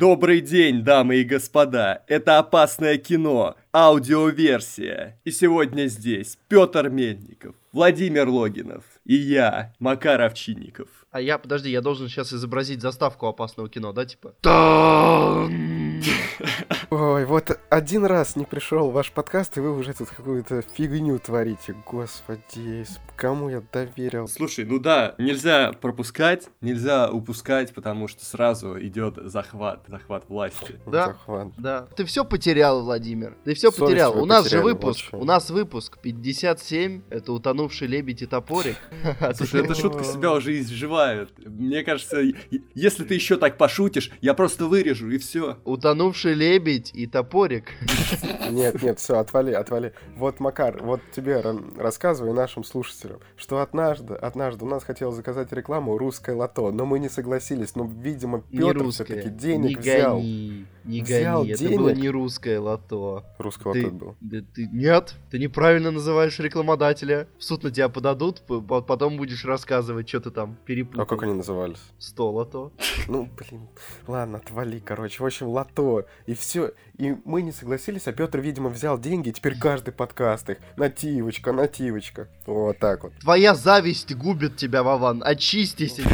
Добрый день, дамы и господа. Это опасное кино, аудиоверсия. И сегодня здесь Петр Мельников, Владимир Логинов и я, Макар Овчинников. А я, подожди, я должен сейчас изобразить заставку опасного кино, да, типа? Ой, вот один раз не пришел ваш подкаст, и вы уже тут какую-то фигню творите. Господи, кому я доверил? Слушай, ну да, нельзя пропускать, нельзя упускать, потому что сразу идет захват, захват власти. Да, Захват. да. Ты все потерял, Владимир. Ты все Совесть потерял. У нас же выпуск. вот. У нас выпуск 57. Это утонувший лебедь и топорик. Слушай, эта шутка себя уже изживает. Мне кажется, если ты еще так пошутишь, я просто вырежу и все. Утонувший лебедь и топорик. Нет, нет, все, отвали, отвали. Вот, Макар, вот тебе ра- рассказываю нашим слушателям, что однажды, однажды у нас хотел заказать рекламу «Русское лото», но мы не согласились, но, видимо, Не Петр все-таки Не денег взял. Гони. Не Взял гони. Это было денег. не русское лото. «Русское Ты- лото» был. Да ты нет, ты неправильно называешь рекламодателя. В суд на тебя подадут, потом будешь рассказывать, что ты там перепутал. А как они назывались? Сто лото. Ну, блин, ладно, отвали, короче. В общем, лото. И все. И мы не согласились, а Петр, видимо, взял деньги, и теперь каждый подкаст их. Нативочка, нативочка. Вот так вот. Твоя зависть губит тебя, Вован. Очистись.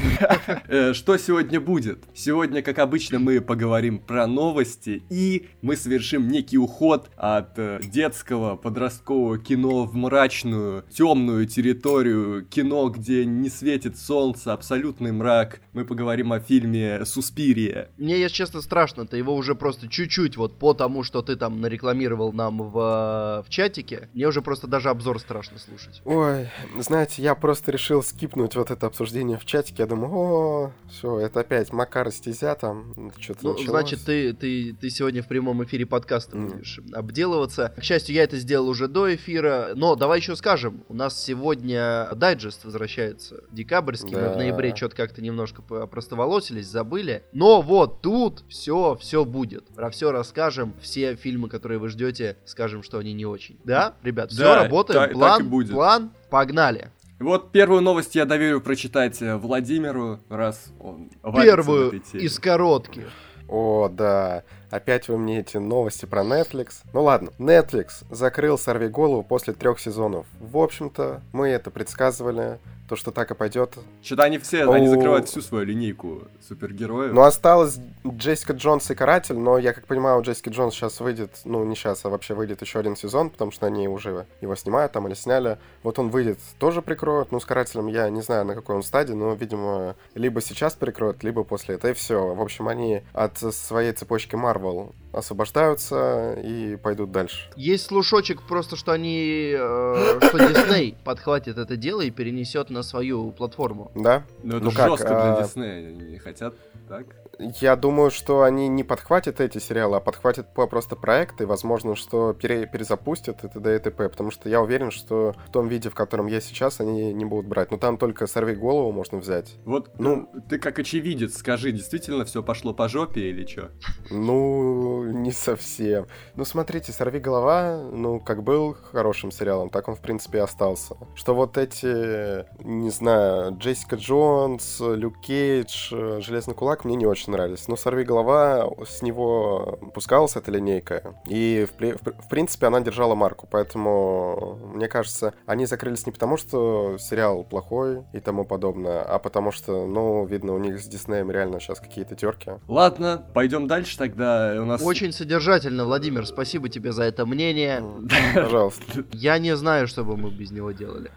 Э, Что сегодня будет? Сегодня, как обычно, мы поговорим про новости и мы совершим некий уход от э, детского подросткового кино в мрачную, темную территорию, кино, где не светит солнце, абсолютный мрак. Мы поговорим о фильме «Суспирия». Мне, если честно, страшно. Ты его уже просто чуть-чуть, вот по тому, что ты там нарекламировал нам в, в чатике, мне уже просто даже обзор страшно слушать. Ой, знаете, я просто решил скипнуть вот это обсуждение в чатике. Я думаю, о, все, это опять Макар стезя там. Что-то Ну, началось. значит, ты, ты, ты сегодня в прямом эфире подкаста Мгм. будешь обделываться. К счастью, я это сделал уже до эфира. Но давай еще скажем, у нас сегодня дайджест возвращается декабрьский. Мы в Да. ноябре что-то как-то немножко опростоволосились, забыли. Но вот тут все, все будет. Про все расскажем. Все фильмы, которые вы ждете, скажем, что они не очень. Да, ребят, все Да, работает. так план, и будет. план, погнали. Вот первую новость я доверю прочитать э, Владимиру, раз он Первую этой теме. из коротких. О, да. Опять вы мне эти новости про Netflix. Ну ладно, Netflix закрыл «Сорви голову» после трех сезонов. В общем-то, мы это предсказывали, то, что так и пойдет. Что-то они все, они О. закрывают всю свою линейку супергероев. Ну, осталось Джессика Джонс и Каратель, но я как понимаю, у Джессики Джонс сейчас выйдет, ну, не сейчас, а вообще выйдет еще один сезон, потому что они уже его снимают там или сняли. Вот он выйдет, тоже прикроют. Ну, с Карателем я не знаю, на какой он стадии, но, видимо, либо сейчас прикроют, либо после этого, и все. В общем, они от своей цепочки Marvel освобождаются и пойдут дальше. Есть слушочек просто, что они, э, что Дисней подхватит это дело и перенесет на свою платформу. Да? Ну, это ну как, жестко для а- Диснея, они не хотят так. Я думаю, что они не подхватят эти сериалы, а подхватят по- просто проекты, возможно, что пере- перезапустят и т.д. и т.п. Потому что я уверен, что в том виде, в котором есть сейчас, они не будут брать. Ну там только «Сорви голову» можно взять. Вот, Ну- ну, ты как очевидец, скажи, действительно все пошло по жопе или что? Ну, не совсем. Ну, смотрите, «Сорви голова», ну, как был хорошим сериалом, так он, в принципе, и остался. Что вот эти, не знаю, Джессика Джонс, Люк Кейдж, э, Железный кулак мне не очень нравились. Но «Сорви голова», с него пускалась эта линейка. И, в, в в принципе, она держала марку. Поэтому, мне кажется, они закрылись не потому, что сериал плохой и тому подобное, а потому что, ну, видно, у них с Диснеем реально сейчас какие-то терки. Ладно, пойдем дальше тогда. У нас... Очень содержательно, Владимир, спасибо тебе за это мнение. Пожалуйста. Я не знаю, что бы мы без него делали.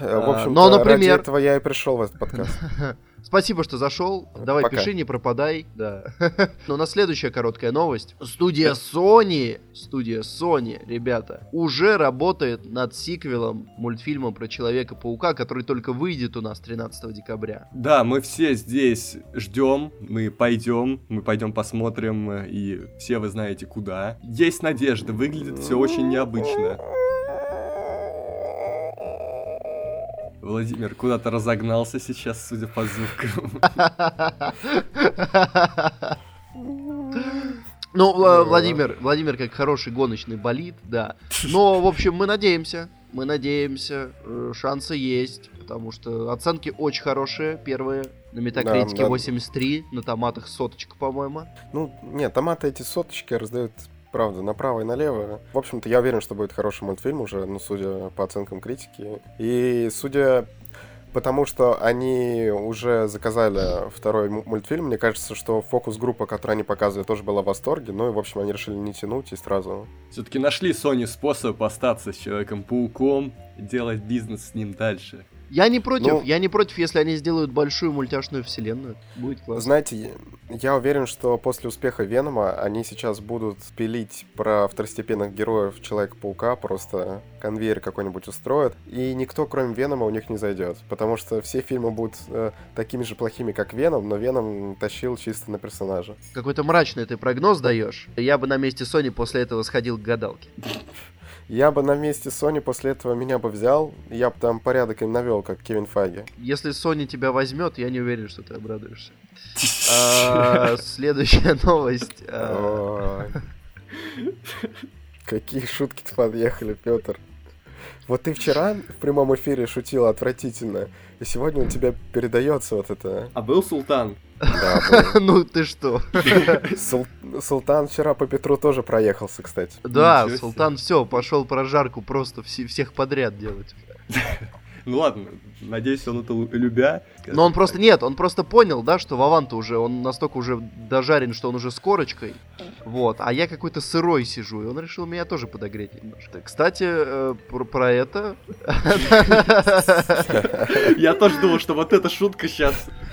Э, В общем, но, например- ради этого я и пришел в этот подкаст. Спасибо, что зашел. Давай, Пока. пиши, не пропадай. Да. Но у нас следующая короткая новость. Студия Sony, студия Sony, ребята, уже работает над сиквелом мультфильма про Человека-паука, который только выйдет у нас 13 декабря. Да, мы все здесь ждем, мы пойдем, мы пойдем посмотрим, э, и все вы знаете куда. Есть надежда, выглядит все очень необычно. Владимир куда-то разогнался сейчас, судя по звукам. Ну, Вла- Владимир, Владимир как хороший гоночный болид, да. Но, в общем, мы надеемся. Мы надеемся, э, шансы есть, потому что оценки очень хорошие, первые На метакритике Да, да. 83, на томатах соточка, по-моему. Ну, нет, томаты эти соточки раздают, правда, направо и налево. В общем-то, я уверен, что будет хороший мультфильм уже, ну, судя по оценкам критики. И судя потому что они уже заказали второй му- мультфильм, мне кажется, что фокус-группа, которую они показывали, тоже была в восторге. Ну и, в общем, они решили не тянуть и сразу... Все-таки нашли Sony способ остаться с Человеком-пауком, делать бизнес с ним дальше. Я не против, Ну- я не против, если они сделают большую мультяшную вселенную. Будет классно. Знаете, я уверен, что после успеха Венома они сейчас будут пилить про второстепенных героев Человека-паука, просто конвейер какой-нибудь устроят, и никто, кроме Венома, у них не зайдет, потому что все фильмы будут э, такими же плохими, как Веном, но Веном тащил чисто на персонажа. Какой-то мрачный ты прогноз даешь. Я бы на месте Sony после этого сходил к гадалке. Я бы на месте Sony после этого меня бы взял, я бы там порядок им навел, как Кевин Файги. Если Sony тебя возьмет, я не уверен, что ты обрадуешься. А, Следующая новость. А. Какие шутки-то подъехали, Петр. Вот ты вчера в прямом эфире шутил отвратительно, и сегодня у тебя передается вот это. А был Султан? Ну ты что? Султан вчера по Петру тоже проехался, кстати. Да. Султан все, пошел прожарку просто все- всех подряд делать. Ну ладно, надеюсь, он это любя. Но он просто нет, он просто понял, да, что Вован-то уже, он настолько уже дожарен, что он уже с корочкой. Вот, а я какой-то сырой сижу, и он решил меня тоже подогреть немножко. Кстати, э, про, про это. Я тоже думал, что вот эта шутка сейчас.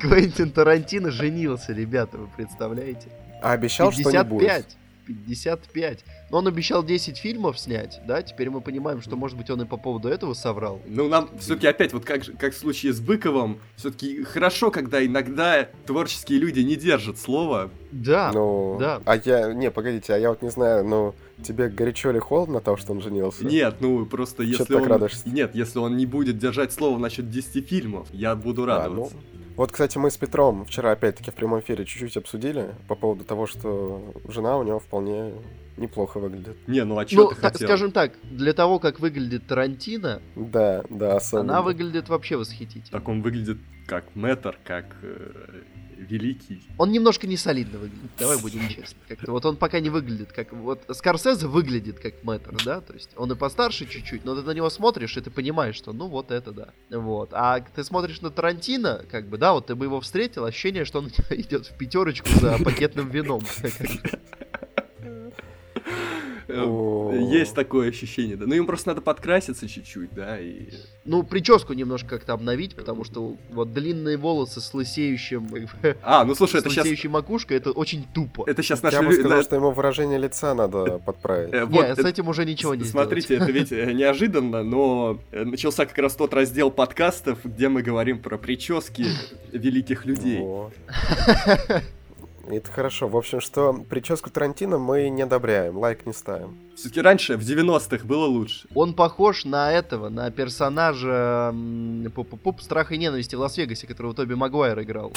Квентин Тарантино женился, ребята, вы представляете? А обещал, что не будет. 55. 55. Но он обещал 10 фильмов снять, да? Теперь мы понимаем, что, может быть, он и по поводу этого соврал. Ну, нам все-таки опять, вот как, же- как в случае с Быковым, все-таки хорошо, когда иногда творческие люди не держат слова. Да, Ну, да. а я, не, погодите, а я вот не знаю, ну, тебе горячо или холодно того, что он женился? Нет, ну просто Чё если он... радуешься? Нет, если он не будет держать слово насчет 10 фильмов, я буду А, радоваться. ну, Вот, кстати, мы с Петром вчера опять-таки в прямом эфире чуть-чуть обсудили по поводу того, что жена у него вполне неплохо выглядит. Не, ну а чё Ну, ты хотел? скажем так, для того, как выглядит Тарантино, Да, да, особенно. она выглядит вообще восхитительно. Так он выглядит как мэтр, как э, великий. Он немножко не солидно выглядит, давай будем честны. Как-то вот он пока не выглядит как... Вот Скорсезе выглядит как мэтр, да? То есть он и постарше чуть-чуть, но ты на него смотришь, и ты понимаешь, что ну вот это да. Вот. А ты смотришь на Тарантино, как бы, да, вот ты бы его встретил, ощущение, что он идет в пятерочку за пакетным вином. Э. Есть такое ощущение, да. Ну им просто надо подкраситься чуть-чуть, да, и... Ну, прическу немножко как-то обновить, потому что вот длинные волосы с лысеющим, А, ну слушай, с это сейчас... лысеющей макушкой, это очень тупо. Это сейчас Я наши... бы лю- сказал, что ему выражение лица надо подправить. э, Не, вот, с это- этим уже ничего не Смотрите, это ведь э, неожиданно, но э, начался как раз тот раздел подкастов, где мы говорим про прически великих людей. Это хорошо. В общем, что прическу Тарантино мы не одобряем, лайк не ставим. Все-таки раньше, в 90-х, было лучше. Он похож на этого, на персонажа пуп-пуп Страха и ненависти в Лас-Вегасе, которого Тоби Магуайр играл.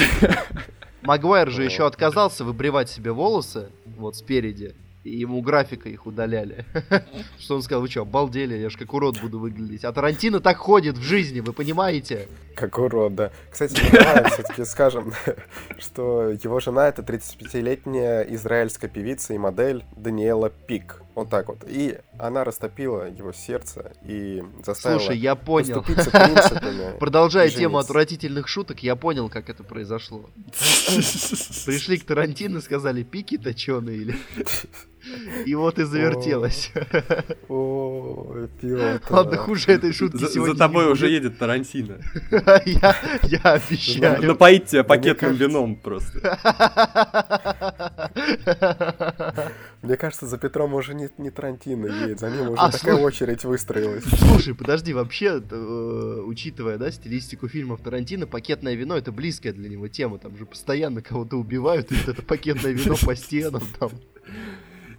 Магуайр же еще отказался выбривать себе волосы, вот спереди, и ему графика их удаляли. Что он сказал, вы что, обалдели, я ж как урод буду выглядеть. А Тарантино так ходит в жизни, вы понимаете? Как урод, да. Кстати, давай все-таки скажем, что его жена это 35-летняя израильская певица и модель Даниэла Пик. Вот так вот. И она растопила его сердце и заставила Слушай, я понял. Продолжая и тему отвратительных шуток, я понял, как это произошло. Пришли к Тарантино, сказали, пики точеные или... И вот и завертелось. Ой, Пётр. Ладно, хуже этой шутки сегодня за тобой уже едет Тарантино. Я, обещаю. Напоить тебя Мне пакетным вином просто. Мне кажется, за Петром уже не, не Тарантино едет, за ним уже А, такая очередь выстроилась. Слушай, подожди, вообще, э, учитывая, да, стилистику фильмов Тарантино, пакетное вино это близкая для него тема. Там же постоянно кого-то убивают, и вот это пакетное вино по стенам там.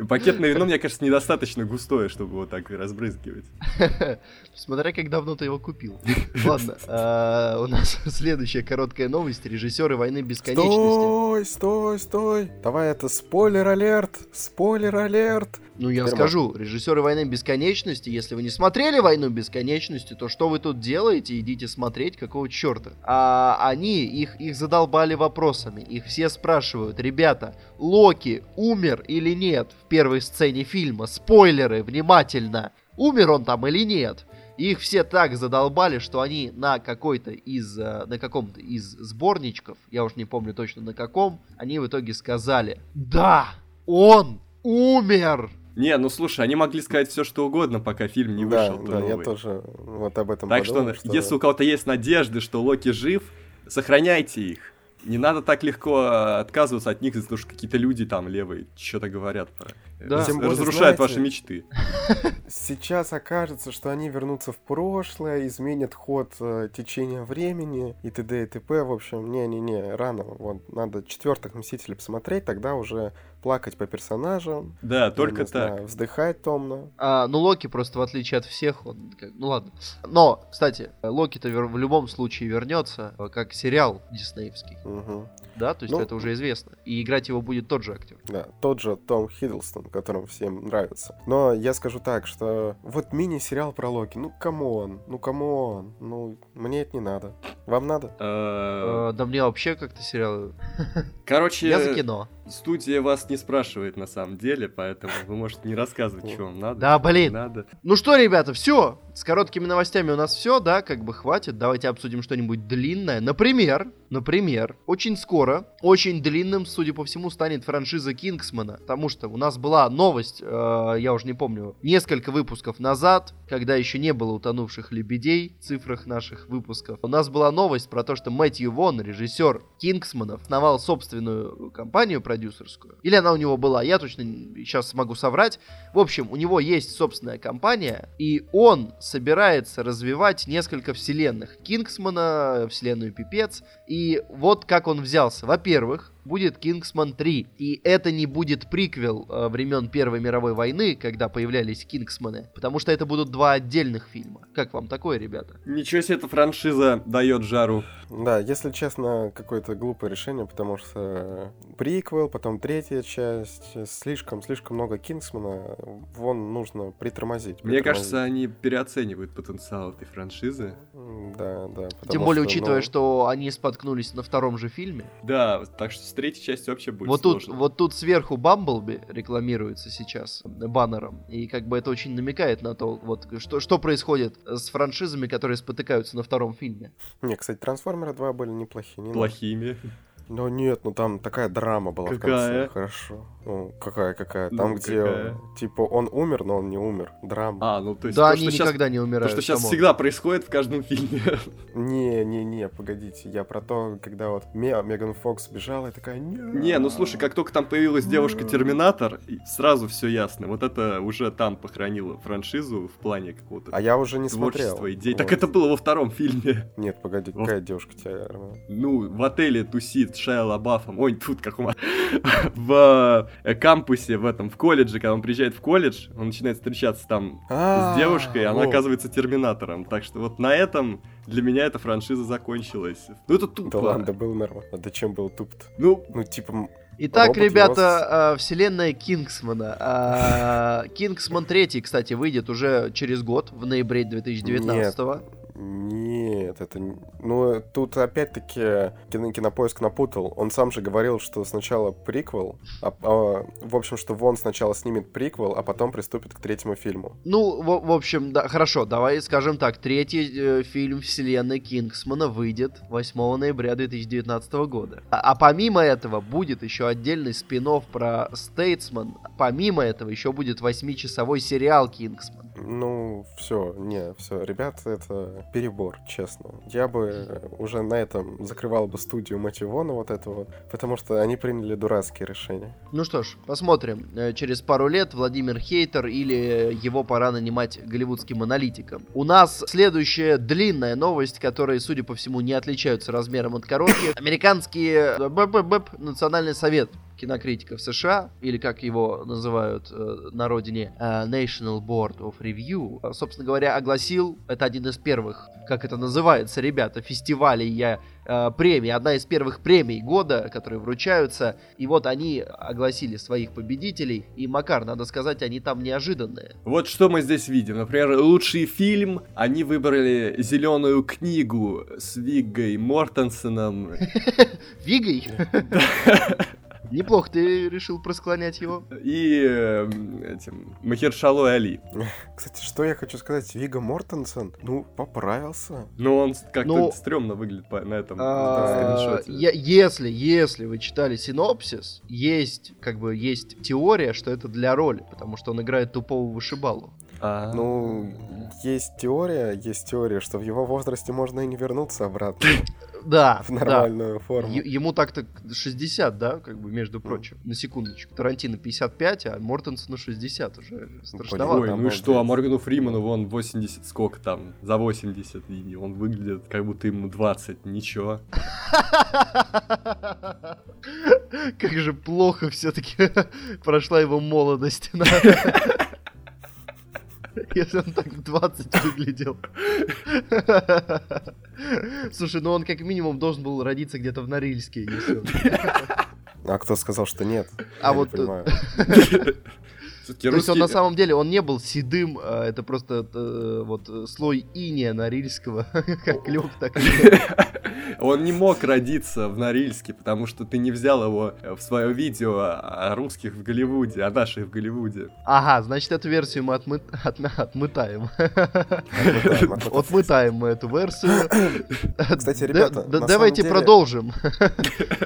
Пакетное вино, мне кажется, недостаточно густое, чтобы его так разбрызгивать. Смотря как давно ты его купил. Ладно, а, у нас следующая короткая новость. Режиссеры войны бесконечности. Стой, стой, стой. Давай это спойлер-алерт, спойлер-алерт. Ну, я Теперь скажу, режиссеры «Войны бесконечности», если вы не смотрели «Войну бесконечности», то что вы тут делаете? Идите смотреть, какого черта. А они, их, их задолбали вопросами. Их все спрашивают, ребята, Локи умер или нет в первой сцене фильма? Спойлеры, внимательно. Умер он там или нет? Их все так задолбали, что они на какой-то из, э, на каком-то из сборничков, я уж не помню точно на каком, они в итоге сказали, да, он умер. Не, ну слушай, они могли сказать все, что угодно, пока фильм не Да, вышел. да, я новый. тоже вот об этом Так подумал, что, если у кого-то есть надежды, что Локи жив, сохраняйте их. Не надо так легко э, отказываться от них, того, что какие-то люди там левые что-то говорят про... Да. Тем более, разрушают знаете, ваши мечты. Сейчас окажется, что они вернутся в прошлое, изменят ход э, течения времени и т.д. и т.п. В общем, не-не-не, рано. Вот, надо четвертых Мстителей посмотреть, тогда уже плакать по персонажам. Да, я только не так. знаю, вздыхать томно. А, ну, Локи просто, в отличие от всех, он... как- ну, ладно. Но, кстати, Локи-то вер- в любом случае вернется, э, как сериал диснеевский. Мгм. Да, то есть Ну. это уже известно. И играть его будет тот же актер. Да, тот же Том Хиддлстон, которым всем нравится. Но я скажу так, что вот мини-сериал про Локи, ну come on, ну come on, ну мне это не надо. Вам надо? Э, Э, да мне вообще как-то сериал... Короче, Я за кино. студия вас не спрашивает на самом деле, поэтому вы можете не рассказывать, что вам надо. Да, блин. Надо. Ну что, ребята, все. С короткими новостями у нас все, да, как бы хватит. Давайте обсудим что-нибудь длинное. Например, например, очень скоро, очень длинным, судя по всему, станет франшиза Кингсмана. Потому что у нас была новость, э, я уже не помню, несколько выпусков назад, когда еще не было утонувших лебедей в цифрах наших выпусков. У нас была новость про то, что Мэтью Вон, режиссер Кингсмана, основал собственную компанию продюсерскую. Или она у него была, я точно сейчас могу соврать. В общем, у него есть собственная компания, и он собирается развивать несколько вселенных. Кингсмана, вселенную Пипец. И вот как он взялся. Во-первых, будет Кингсман 3. И это не будет приквел э, времен Первой мировой войны, когда появлялись Кингсманы, потому что это будут два отдельных фильма. Как вам такое, ребята? Ничего себе, эта франшиза дает жару. Да, если честно, какое-то глупое решение, потому что приквел, потом третья часть, слишком-слишком много Кингсмана, вон нужно притормозить. Мне притормозить. кажется, они переоценивают потенциал этой франшизы. Да, да. Тем более, что, учитывая, ну, что они споткнулись на втором же фильме. Да, так что с третьей частью вообще будет Вот тут, сложно. вот тут сверху Бамблби рекламируется сейчас баннером. И как бы это очень намекает на то, вот что, что происходит с франшизами, которые спотыкаются на втором фильме. Не, кстати, Трансформеры 2 были неплохие. Не надо. Плохими. Ну нет, ну там такая драма была в Какая? конце. Хорошо. Ну, какая, какая? Ну, Там, где, какая? типа, он умер, но он не умер. Драма. А, ну то есть да, то, они что никогда не то, умирают. что сейчас всегда происходит в каждом фильме. Не, не, не, погодите. Я про то, когда вот Ме- Меган Фокс бежала и такая... Не, Не, ну слушай, как только там появилась девушка-терминатор, сразу все ясно. Вот это уже там похоронило франшизу в плане какого-то А я уже не смотрел. идей. Вот. Так это было во втором фильме. Нет, погоди, какая девушка тебя... Ну, в отеле тусит Шайа Лабафом. Ой, тут как у В э, кампусе в этом, в колледже, когда он приезжает в колледж, он начинает встречаться там с девушкой, она оказывается терминатором. Так что вот на этом для меня эта франшиза закончилась. Ну это тупо. Да ладно, был норм. А зачем был туп-то? Ну, Ну, типа, Итак, Робот ребята, э, вселенная Кингсмана. А, Кингсман 3, кстати, выйдет уже через год, в ноябре 2019 Нет, это... не- Ну, тут опять-таки кино- кинопоиск напутал. Он сам же говорил, что сначала приквел, а, а, в общем, что Вон сначала снимет приквел, а потом приступит к третьему фильму. Ну, в, в общем, да, хорошо, давай скажем так. Третий э, фильм вселенной Кингсмана выйдет 8 ноября 2019 года. А, а помимо этого будет еще отдельный спин про Стейтсман. Помимо этого еще будет восьмичасовой сериал Кингсман. Ну, все, не, все, ребят, это перебор, честно. Я бы уже на этом закрывал бы студию Мэтью Вона вот этого, потому что они приняли дурацкие решения. Ну что ж, посмотрим. Э, Через пару лет Владимир Хейтер или его пора нанимать голливудским аналитиком. У нас следующая длинная новость, которые, судя по всему, не отличаются размером от коротких. Американский э, Национальный совет кинокритиков США, или как его называют э, на родине э, National Board of Review, э, собственно говоря, огласил, это один из первых, как это называется, ребята, фестивалей я э, премий, одна из первых премий года, которые вручаются, и вот они огласили своих победителей, и, Макар, надо сказать, они там неожиданные. Вот что мы здесь видим. Например, лучший фильм, они выбрали «Зеленую книгу» с Виггой Мортенсеном. Вигой? Неплохо ты решил просклонять его. И э, этим Махершалой Али. Кстати, что я хочу сказать, Вига Мортенсен, ну, поправился. Ну, он как-то Ну, стрёмно выглядит по- на этом А, Если, если вы читали синопсис, есть, как бы, есть теория, что это для роли, потому что он играет тупого вышибалу. А, Ну, есть теория, есть теория, что в его возрасте можно и не вернуться обратно Да, в да. нормальную форму. Е- Ему так-то 60, да, как бы, между прочим. На секундочку. Тарантино 55, а Мортенсону 60 уже страшновато. Ой, ну и что, а Моргану Фриману вон 80, сколько там, за 80, и он выглядит, как будто ему 20, ничего. Как же плохо все-таки прошла его молодость. Если он так в 20 выглядел. Слушай, ну он как минимум должен был родиться где-то в Норильске. если он- А кто сказал, что нет? А Я не вот, э, То есть он на самом деле, он не был седым, а это просто э, вот э, слой иния Норильского, как лег, так и Он не мог родиться в Норильске, потому что ты не взял его в свое видео о русских в Голливуде, о наших в Голливуде. Ага, значит, эту версию мы отмы- отмя- отмытаем. Отмытаем мы эту версию. Кстати, ребята, давайте продолжим.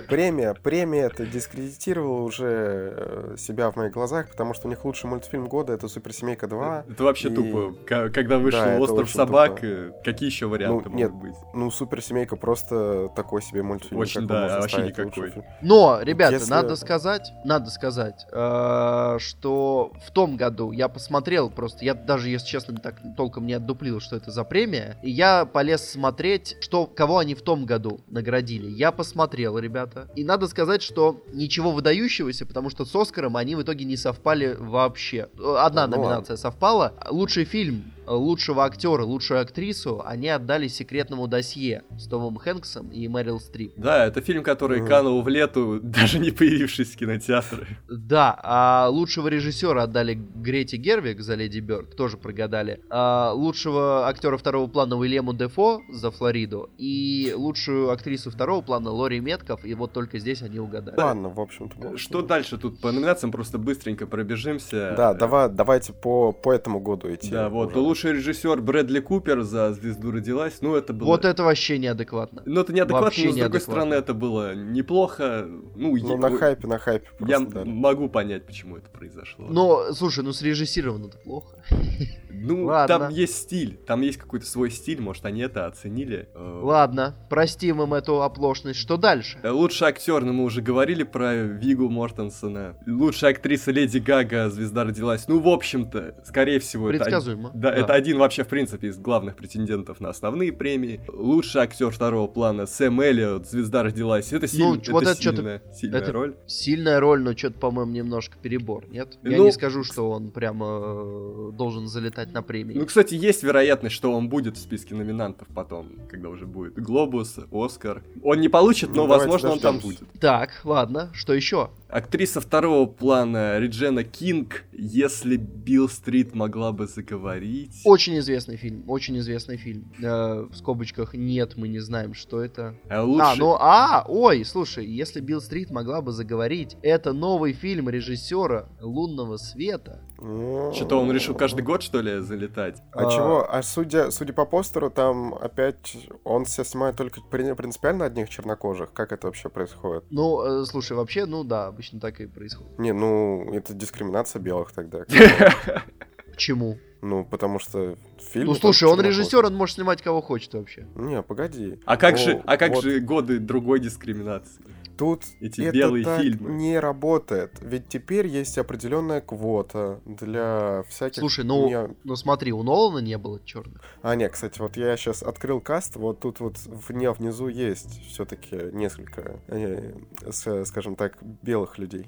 Премия, премия это дискредитировала уже э, себя в моих глазах, потому что у них лучший мультфильм года это Суперсемейка 2. Это вообще тупо. Когда вышел «Остров собак», э, какие еще варианты Ну, нет, могут быть? Ну, Суперсемейка просто такой себе мультфильм. Очень, да, вообще никакой. Но, ребята, Если- надо сказать, надо сказать, э, что в том году я посмотрел просто, я даже, если честно, так толком не отдуплил, что это за премия, и я полез смотреть, что, кого они в том году наградили. Я посмотрел, ребята, и надо сказать, что ничего выдающегося, потому что с Оскаром они в итоге не совпали вообще. Э, Одна Да, ну номинация совпала. Лучший фильм лучшего актера, лучшую актрису они отдали секретному досье с Томом Хэнксом и Мэрил Стрип. Да, это фильм, который Мгм. канул в лету, даже не появившись в кинотеатры. Да, а лучшего режиссера отдали Грете Гервик за Леди Бёрд, тоже прогадали. А лучшего актера второго плана Уильяму Дефо за Флориду. И лучшую актрису второго плана Лори Метков, и вот только здесь они угадали. Ладно, в общем-то. Что дальше тут по номинациям? Просто быстренько пробежимся. Да, давай, давайте по, по этому году идти. Да, вот. уже. Лучший режиссер Брэдли Купер за «Звезду родилась». Ну, это было... Вот это вообще неадекватно. Ну, это неадекватно, вообще но, с другой неадекватно. стороны, это было неплохо. Ну, Ну, е- на хайпе, на хайпе я просто дали. могу понять, почему это произошло. Но, слушай, ну срежиссировано-то плохо. ну, ладно. там есть стиль, там есть какой-то свой стиль, может, они это оценили. Э, Ладно, простим им эту оплошность. Что дальше? Лучший актер, ну мы уже говорили про Вигу Мортенсона. Лучшая актриса Леди Гага, звезда родилась. Ну, в общем-то, скорее всего, это, од- Предсказуемо. да, это один вообще, в принципе, из главных претендентов на основные премии. Лучший актер второго плана Сэм Эллиот, звезда родилась. Это, силь- Ну, это вот это сильная, сильная это- роль. Сильная роль, но что-то, по-моему, немножко перебор, нет? Я Ну, не скажу, что он прямо э, должен залетать на премии. Ну, кстати, есть вероятность, что он будет в списке номинантов потом, когда уже будет Глобус, Оскар. Он не получит, но, Ну, возможно, он там будет. Так, ладно, что еще? Актриса второго плана Реджена Кинг, если Билл Стрит могла бы заговорить. Очень известный фильм, очень известный фильм. Э, в скобочках нет, мы не знаем, что это. А лучше... А, ну, а, ой, слушай, если Билл Стрит могла бы заговорить, это новый фильм режиссера «Лунного света». Что-то он решил каждый год, что ли, залетать? А, А, чего? А судя, судя по постеру, там опять он себя снимает только при- принципиально одних чернокожих. Как это вообще происходит? Ну, э, слушай, вообще, ну да, обычно так и происходит. Не, ну, это дискриминация белых тогда. Почему? Ну, потому что фильм... Ну, слушай, он режиссер, он может снимать кого хочет вообще. Не, погоди. А как же, а как вот же годы другой дискриминации? Тут Эти это белые так фильмы. не работает. Ведь теперь есть определенная квота для всяких... Слушай, ну, не- ну смотри, у Нолана не было черных. А, нет, кстати, вот я сейчас открыл каст, вот тут вот вне, внизу есть все-таки несколько, э, с- скажем так, белых людей.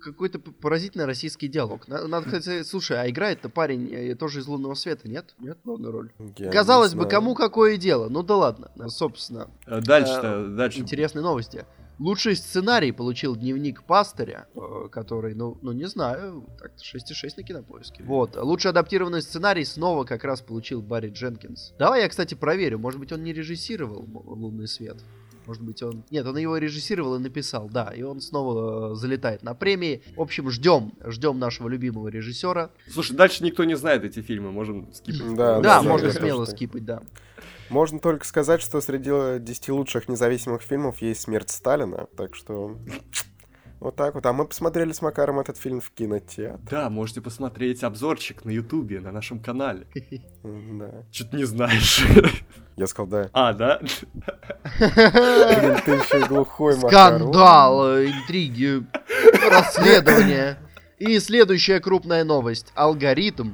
Какой-то поразительный российский диалог. На- Надо, кстати, слушай, а играет-то парень э, тоже из лунного света, нет? Нет, главную роль. Я Казалось бы, кому какое дело? Ну да ладно. Собственно, Э, Дальше-то, дальше. интересные новости. Лучший сценарий получил дневник пастыря, э, который, ну, ну не знаю, так 6,6 на кинопоиске. Вот. Лучший адаптированный сценарий снова как раз получил Барри Дженкинс. Давай я, кстати, проверю. Может быть, он не режиссировал «М- «Лунный свет». Может быть, он... Нет, он его режиссировал и написал, да. И он снова э, залетает на премии. В общем, ждем. Ждем нашего любимого режиссера. Слушай, дальше никто не знает эти фильмы, можем скипать. Да, Да, да, можно смело так. скипать, да. Можно только сказать, что среди 10 лучших независимых фильмов есть «Смерть Сталина», так что... Вот так вот. А мы посмотрели с Макаром этот фильм в кинотеатре. Да, можете посмотреть обзорчик на ютубе, на нашем канале. Да. Что-то не знаешь. Я сказал, да. А, да? Блин, ты еще глухой, Макар. Скандал, интриги, расследование. И следующая крупная новость. Алгоритм,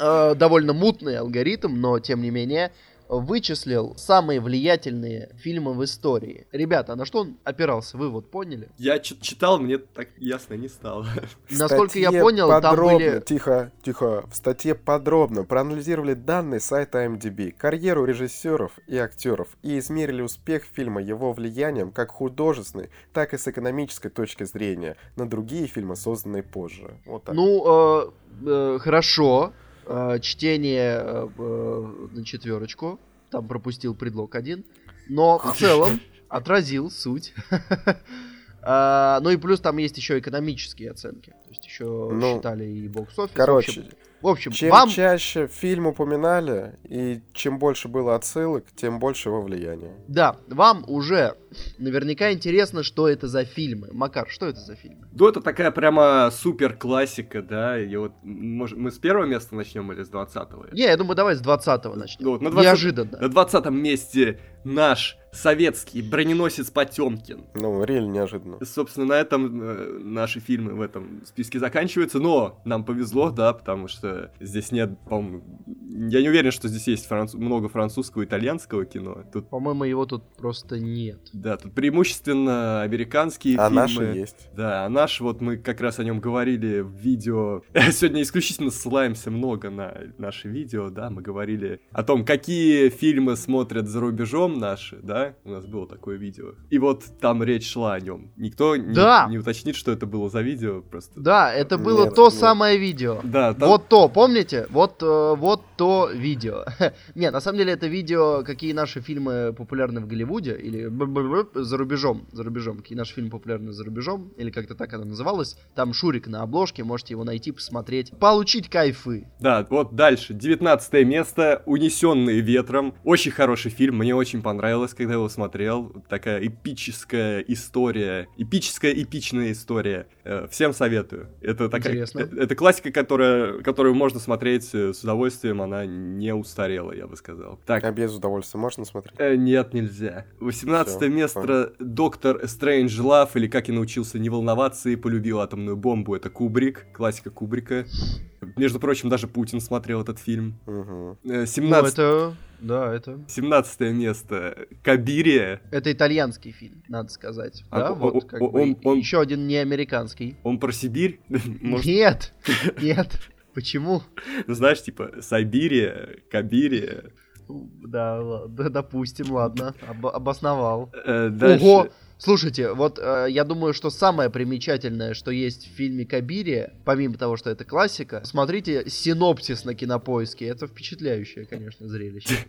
э, довольно мутный алгоритм, но тем не менее, вычислил самые влиятельные фильмы в истории. Ребята, на что он опирался, вы вот поняли? Я читал, мне так ясно не стало. Насколько я понял, там подробно, были... Тихо, тихо. В статье подробно проанализировали данные сайта IMDb, карьеру режиссеров и актеров и измерили успех фильма его влиянием как художественной, так и с экономической точки зрения на другие фильмы, созданные позже. Вот так. Ну, э, э, хорошо. Э, чтение э, э, на четверочку. Там пропустил предлог один. Но в целом отразил суть. А, Ну и плюс там есть еще экономические оценки. То есть еще Ну, считали и бокс-офис. Короче, В общем, в общем чем вам... чаще фильм упоминали и чем больше было отсылок, тем больше его влияния. Да, вам уже наверняка интересно, что это за фильмы. Макар, что это за фильмы? Ну, это такая прямо супер классика, да. И вот, может, мы с первого места начнем или с двадцатого? Не, я думаю, давай с 20-го начнем. Ну, вот на 20 Неожиданно. На двадцатом месте наш советский броненосец Потемкин. Ну, реально неожиданно. Собственно, на этом э, наши фильмы в этом списке заканчиваются, но нам повезло, да, потому что здесь нет, по-моему, я не уверен, что здесь есть францу- много французского и итальянского кино. Тут, По-моему, его тут просто нет. да, тут преимущественно американские А фильмы. наши есть. Да, а наш, вот мы как раз о нем говорили в видео. Сегодня исключительно ссылаемся много на наши видео, да, мы говорили о том, какие фильмы смотрят за рубежом наши, да, у нас было такое видео. И вот там речь шла о нем. Никто не, Да. не уточнит, что это было за видео, просто. Да, это было Нет, то нет. самое видео. Да, там- Вот то, помните? Вот, э, вот то видео. Не, на самом деле это видео, какие наши фильмы популярны в Голливуде, или за рубежом, за рубежом, какие наши фильмы популярны за рубежом, или как-то так оно называлось. Там Шурик на обложке, можете его найти, посмотреть, получить кайфы. Да, вот дальше. 19 место. Унесенные ветром. Очень хороший фильм. Мне очень понравилось, когда его смотрел. Такая эпическая история. Эпическая, эпичная история. Э, Всем советую. Это такая... Интересно. э, Это классика, которая, которую можно смотреть э, с удовольствием. Она не устарела, я бы сказал. Так, А без удовольствия можно смотреть? Нет, нельзя. 18 Всё, место Доктор Стрэндж Лав, или как я научился не волноваться и полюбил атомную бомбу. Это Кубрик, классика Кубрика. Между прочим, даже Путин смотрел этот фильм. Мгм. Э, Ну, 17, это... Да, это... 17 место Кабирия. Это итальянский фильм, надо сказать. А да, он- вот, как он- бы, он- еще один не американский. Он про Сибирь. Может, Нет, нет. Почему? ну, знаешь, типа Сайбирия, Кабирия. Да, допустим, ладно, об- обосновал. Э, дальше. Ого! Слушайте, вот э, я думаю, что самое примечательное, что есть в фильме Кабирия, помимо того, что это классика, смотрите синопсис на кинопоиске. Это впечатляющее, конечно, зрелище.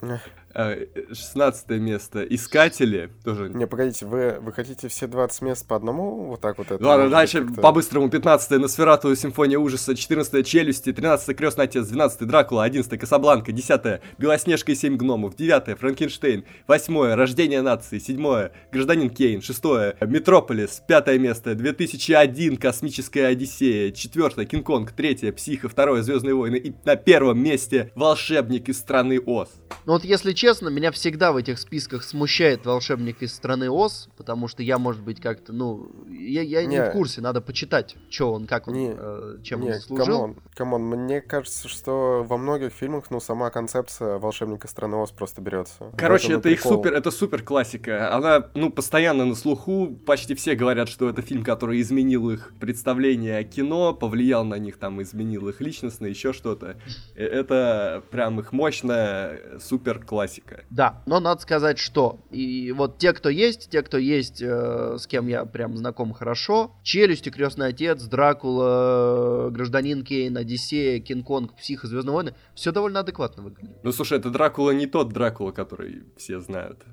Э, 16 место Искатели. Тоже Не, погодите, вы, вы хотите все 20 мест по одному? Вот так вот это? Ладно, дальше по-быстрому. 15 Носферату, Симфония ужаса, 14 Челюсти, 13 Крестный отец, 12 Дракула, 11 Касабланка, 10 Белоснежка и семь гномов, 9 Франкенштейн, 8 Рождение нации, 7 Гражданин Кейн, 6 Метрополис, 5 место 2001 Космическая Одиссея, 4 Кинг-Конг, 3 Психо, 2 Звездные войны и на первом месте Волшебник из страны Оз. Ну вот если честно, меня всегда в этих списках смущает волшебник из страны Оз, потому что я, может быть, как-то, ну, я, я не, Не. в курсе, надо почитать, что он, как он, Не, э, чем Не, он служил. камон, come on, мне кажется, что во многих фильмах, ну, сама концепция волшебника страны Оз просто берется. Короче, это их прикол. супер, это супер классика. Она, ну, постоянно на слуху. Почти все говорят, что это фильм, который изменил их представление о кино, повлиял на них, там, изменил их личностно, еще что-то. Э, Это прям их мощная супер классика. Да, но надо сказать, что и вот те, кто есть, те, кто есть, э, с кем я прям знаком хорошо, Челюсти, Крестный Отец, Дракула, Гражданин Кейн, Одиссея, Кинг-Конг, Психо, Звездные войны, все довольно адекватно выглядит. Ну, слушай, это Дракула не тот Дракула, который все знают.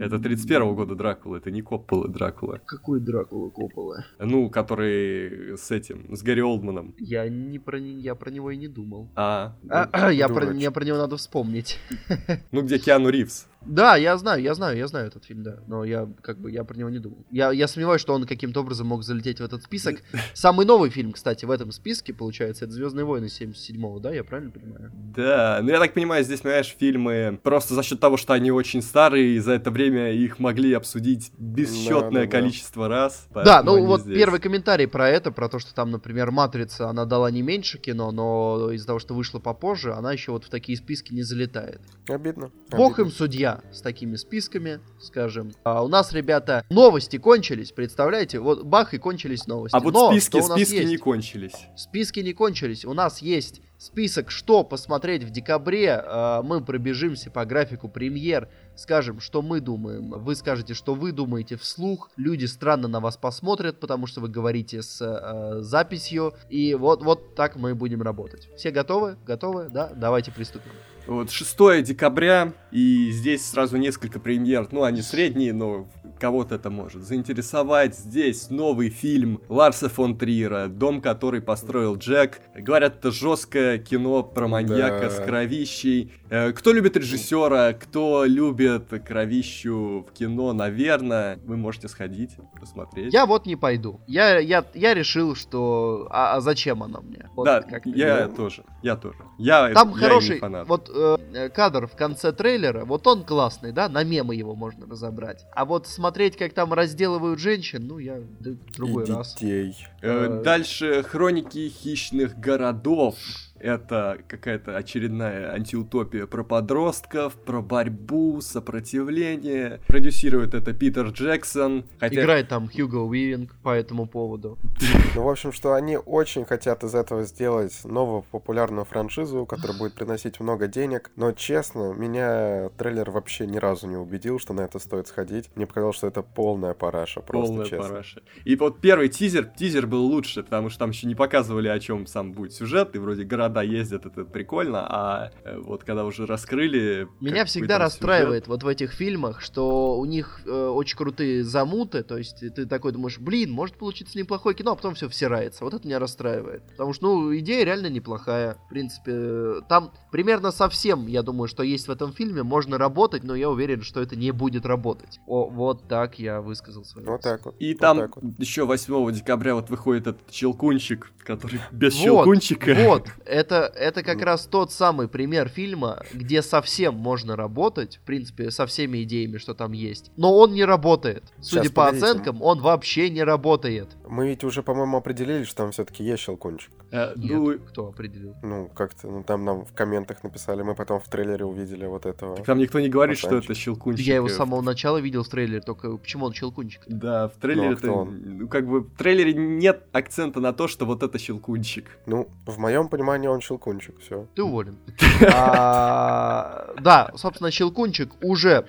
Это 31 года Дракула, это не Коппола Дракула. Какой Дракула Коппола? Ну, который с этим, с Гарри Олдманом. Я не про я про него и не думал. А, А, я про, мне про него надо вспомнить. ну где Киану Ривз. Да, я знаю, я знаю, я знаю этот фильм, да. Но я как бы я про него не думал. Я, я сомневаюсь, что он каким-то образом мог залететь в этот список. Самый новый фильм, кстати, в этом списке, получается, это Звездные войны 77-го, да, я правильно понимаю? Да, ну я так понимаю, здесь, понимаешь, фильмы просто за счет того, что они очень старые, и за это время их могли обсудить бесчетное Да, да, да. количество раз. Да, ну вот здесь. первый комментарий про это, про то, что там, например, Матрица, она дала не меньше кино, но из-за того, что вышла попозже, она еще вот в такие списки не залетает. Обидно. Бог им обидно. С такими списками, скажем. А у нас, ребята, новости кончились, представляете? Вот бах и кончились новости. А вот Но списки, списки есть? не кончились. Списки не кончились. У нас есть список, что посмотреть в декабре. А, Мы пробежимся по графику премьер, скажем, что мы думаем. Вы скажете, что вы думаете вслух. Люди странно на вас посмотрят, потому что вы говорите с э, записью. И вот, вот так мы будем работать. Все готовы? Готовы? Да? Давайте приступим. Вот 6 декабря, и здесь сразу несколько премьер. Ну, они средние, но кого-то это может заинтересовать. Здесь новый фильм Ларса фон Триера «Дом, который построил Джек». Говорят, это жесткое кино про маньяка Да. с кровищей. Э, Кто любит режиссера, кто любит кровищу в кино, наверное, вы можете сходить, посмотреть. Я вот не пойду. Я, я, я решил, что... А, а зачем оно мне? Вот да, как-то. я Ну. тоже, я тоже. Я, Там я не хороший фанат. вот э, кадр в конце трейлера, вот он классный, да, на мемы его можно разобрать. А вот смотреть, как там разделывают женщин, ну я да, в другой И раз. детей. Э, Э, Дальше хроники хищных городов. Это какая-то очередная антиутопия про подростков, про борьбу, сопротивление. Продюсирует это Питер Джексон. Хотя Играет там Хьюго Уивинг по этому поводу. Ну, в общем, что они очень хотят из этого сделать новую популярную франшизу, которая будет приносить много денег. Но, честно, меня трейлер вообще ни разу не убедил, что на это стоит сходить. Мне показалось, что это полная параша, просто полная честно. параша. И вот первый тизер, тизер был лучше, потому что там еще не показывали, о чем сам будет сюжет, и вроде города ездят, это прикольно, а э, вот когда уже раскрыли... Меня всегда расстраивает вот в этих фильмах, что у них э, очень крутые замуты, то есть ты такой думаешь, блин, может получиться неплохое кино, а потом все всирается. Вот это меня расстраивает. Потому что, ну, идея реально неплохая. В принципе, там примерно совсем, я думаю, что есть в этом фильме, можно работать, но я уверен, что это не будет работать. О, вот так я высказал свою Вот так вот. И вот там так вот. еще 8 декабря вот выходит этот щелкунчик, который без Вот, щелкунчика. Вот, это, это как раз тот самый пример фильма, где совсем можно работать, в принципе, со всеми идеями, что там есть, но он не работает. Судя Щас, по погодите. оценкам, он вообще не работает. Мы ведь уже, по-моему, определили, что там все-таки есть щелкунчик. Э, Нет, ну, кто определил? Ну, как-то, ну, там нам в комментах написали, мы потом в трейлере увидели вот этого. там никто не говорит, что Пацанчик. это щелкунчик. Я его с самого начала видел в трейлере, только почему он щелкунчик? Да, в трейлере Ну, а кто это- он? ну, как бы в трейлере нет акцента на то, что вот это щелкунчик. Ну, в моем понимании он щелкунчик, все. Ты уволен. А, Да, собственно, Щелкунчик уже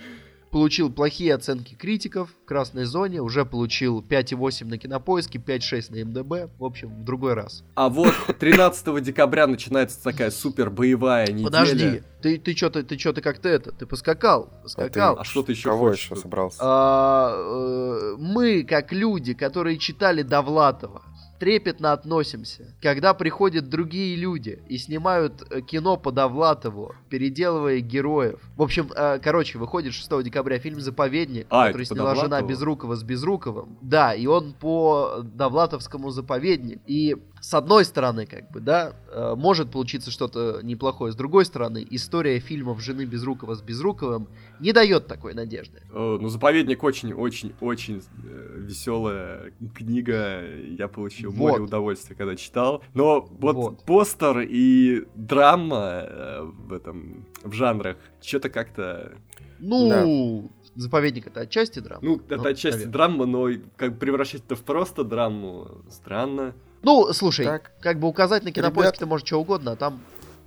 получил плохие оценки критиков в красной зоне, уже получил 5,8 на кинопоиске, 5,6 на МДБ. В общем, в другой раз. А вот 13 декабря начинается такая супер боевая неделя. Подожди, ты, ты что-то ты что-то как-то это, ты поскакал, поскакал. А что ты еще Кого хочешь? еще собрался? А, э, мы, как люди, которые читали Довлатова, трепетно относимся, когда приходят другие люди и снимают э, кино по Довлатову, переделывая героев. В общем, э, короче, выходит 6 декабря фильм «Заповедник», А, который сняла жена Довлатову? Безрукова с Безруковым. Да, и он по Довлатовскому «Заповедник». И с одной стороны, как бы, да, э, может получиться что-то неплохое. С другой стороны, история фильмов жены Безрукова с Безруковым не дает такой надежды. Э, Ну, заповедник очень-очень-очень веселая книга. Я получил Вот. море удовольствия, когда читал. Но вот, Вот. постер и драма э, в этом в жанрах что-то как-то. Ну, «Заповедник» — это отчасти драма. Ну, это Ну, отчасти наверное. драма, но как превращать это в просто драму странно. Ну, слушай, Так. как бы указать на кинопоиске Ребят. ты можешь что угодно, а там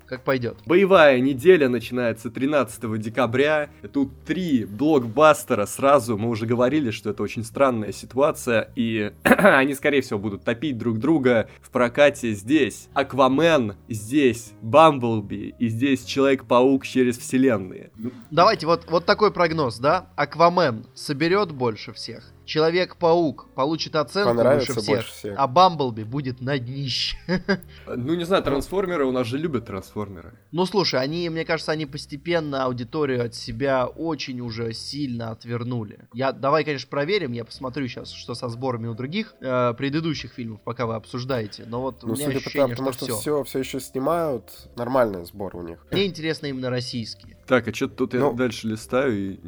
как пойдет. Боевая неделя начинается 13 декабря. Тут три блокбастера сразу. Мы уже говорили, что это очень странная ситуация. И они, скорее всего, будут топить друг друга в прокате здесь. Аквамен, здесь Бамблби и здесь Человек-паук через вселенные. Ну, Давайте, вот, вот такой прогноз, да? Аквамен соберет больше всех. Человек-паук получит оценку Понравится выше всех, больше всех. а Бамблби будет на днище. Ну, не знаю, трансформеры, у нас же любят трансформеры. Ну, слушай, они, мне кажется, они постепенно аудиторию от себя очень уже сильно отвернули. Я, давай, конечно, проверим, я посмотрю сейчас, что со сборами у других э, предыдущих фильмов, пока вы обсуждаете. Но вот у Ну, меня судя по ощущение, тому, что, что все. все, все еще снимают, нормальный сбор у них. Мне интересно именно российские. Так, а что тут я Ну. дальше листаю и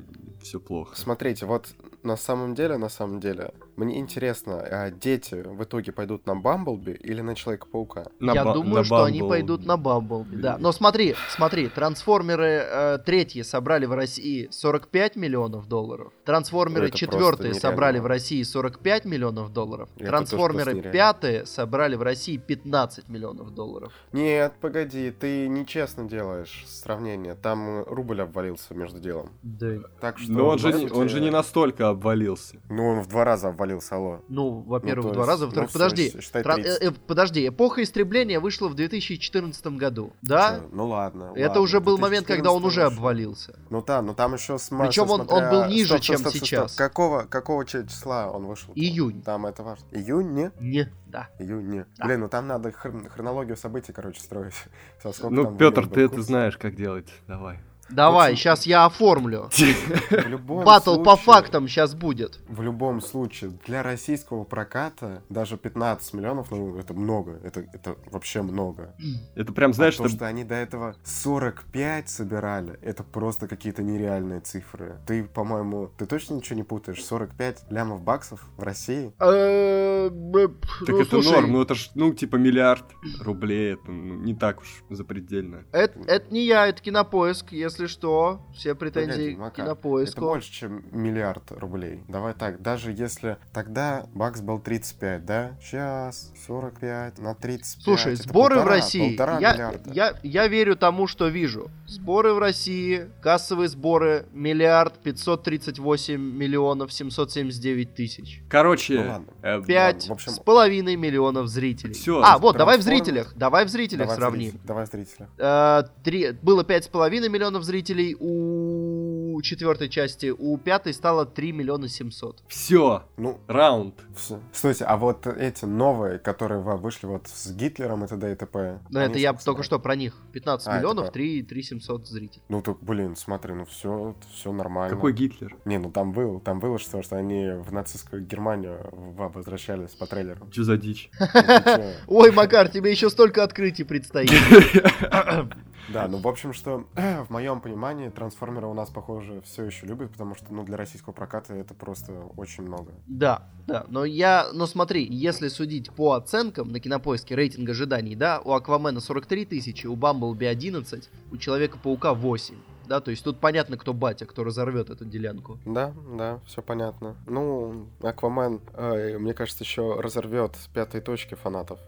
все плохо. Смотрите, вот на самом деле, на самом деле, мне интересно, а дети в итоге пойдут на Бамблби или на Человека-паука? На Я ба- думаю, на что они Bumblebee. пойдут на Бамблби, да. Но смотри, смотри, трансформеры э, третьи собрали в России 45 миллионов долларов. Трансформеры Это четвертые собрали в России 45 миллионов долларов. Это Трансформеры пятые собрали в России 15 миллионов долларов. Нет, погоди, ты нечестно делаешь сравнение. Там рубль обвалился между делом. Да. Так что... Но он же, по не- он же не настолько обвалился. Ну, он в два раза обвалился, алло. Ну, во-первых, Ну, в два есть, раза, во-вторых, ну, подожди. считай Тра- 30. э, э, подожди, эпоха истребления вышла в 2014 году, да? Чё, Ну ладно. Это ладно, уже был момент, когда он 2014 уже обвалился. Ну да, но там еще с Причем он- он был ниже, чем сейчас. Какого, какого че- числа он вышел? Июнь. Там это важно. Июнь, не? Не, да. Июнь, не. Да. Блин, ну там надо хр- хронологию событий, короче, строить. Ну, Петр, ты это знаешь, как делать. Давай. Давай, общем- сейчас я оформлю. Батл по фактам сейчас будет. В любом случае, для российского проката даже 15 миллионов, ну, это много. Это, это вообще много. Это прям, знаешь, а то, это- что они до этого 45 собирали, это просто какие-то нереальные цифры. Ты, по-моему, ты точно ничего не путаешь? 45 лямов баксов в России? Э, Так ну, это слушай, норм, ну это ж, ну, типа миллиард рублей, это ну, не так уж запредельно. Это, это не я, это кинопоиск, если что. Все претензии Погоди, Макар, Это кинопоиску. больше, чем миллиард рублей. Давай так, даже если тогда бакс был 35, да? Сейчас 45 на 35. Слушай, это сборы в полтора- России. Полтора Я, миллиарда. я, я верю тому, что вижу. Сборы в России, кассовые сборы, миллиард 538 миллионов 779 тысяч. Короче, Ну ладно. э, Пять в общем- с половиной миллионов зрителей. Всё, а, вот, давай в зрителях. Давай в зрителях Давай в сравним. зрителя, Давай в зрителя. Э, три, было пять с половиной миллионов зрителей у четвертой части, у пятой стало 3 миллиона 700. все, Ну, раунд. всё. Слушайте, а вот эти новые, которые вы- вышли вот с Гитлером и т.д. и т.п. Они это я только что про них. 15 А, миллионов, про- 3, 3 700 зрителей. Ну так, блин, смотри, ну все, все нормально. Какой Гитлер? Не, ну там был, там было что, что они в нацистскую Германию возвращались по трейлеру. Че за дичь? Ну? Ой, Макар, тебе еще столько открытий предстоит. Да, ну в общем, что в моем понимании трансформеры у нас, похоже, все еще любят, потому что, ну, для российского проката это просто очень много. Да, да, но я, но смотри, если судить по оценкам на кинопоиске рейтинг ожиданий, да, у Аквамена 43 тысячи, у Бамблби 11, у Человека-паука 8. Да, то есть тут понятно, кто батя, кто разорвет эту делянку. Да, да, все понятно. Ну, Аквамен, э, мне кажется, еще разорвет пятые точки фанатов.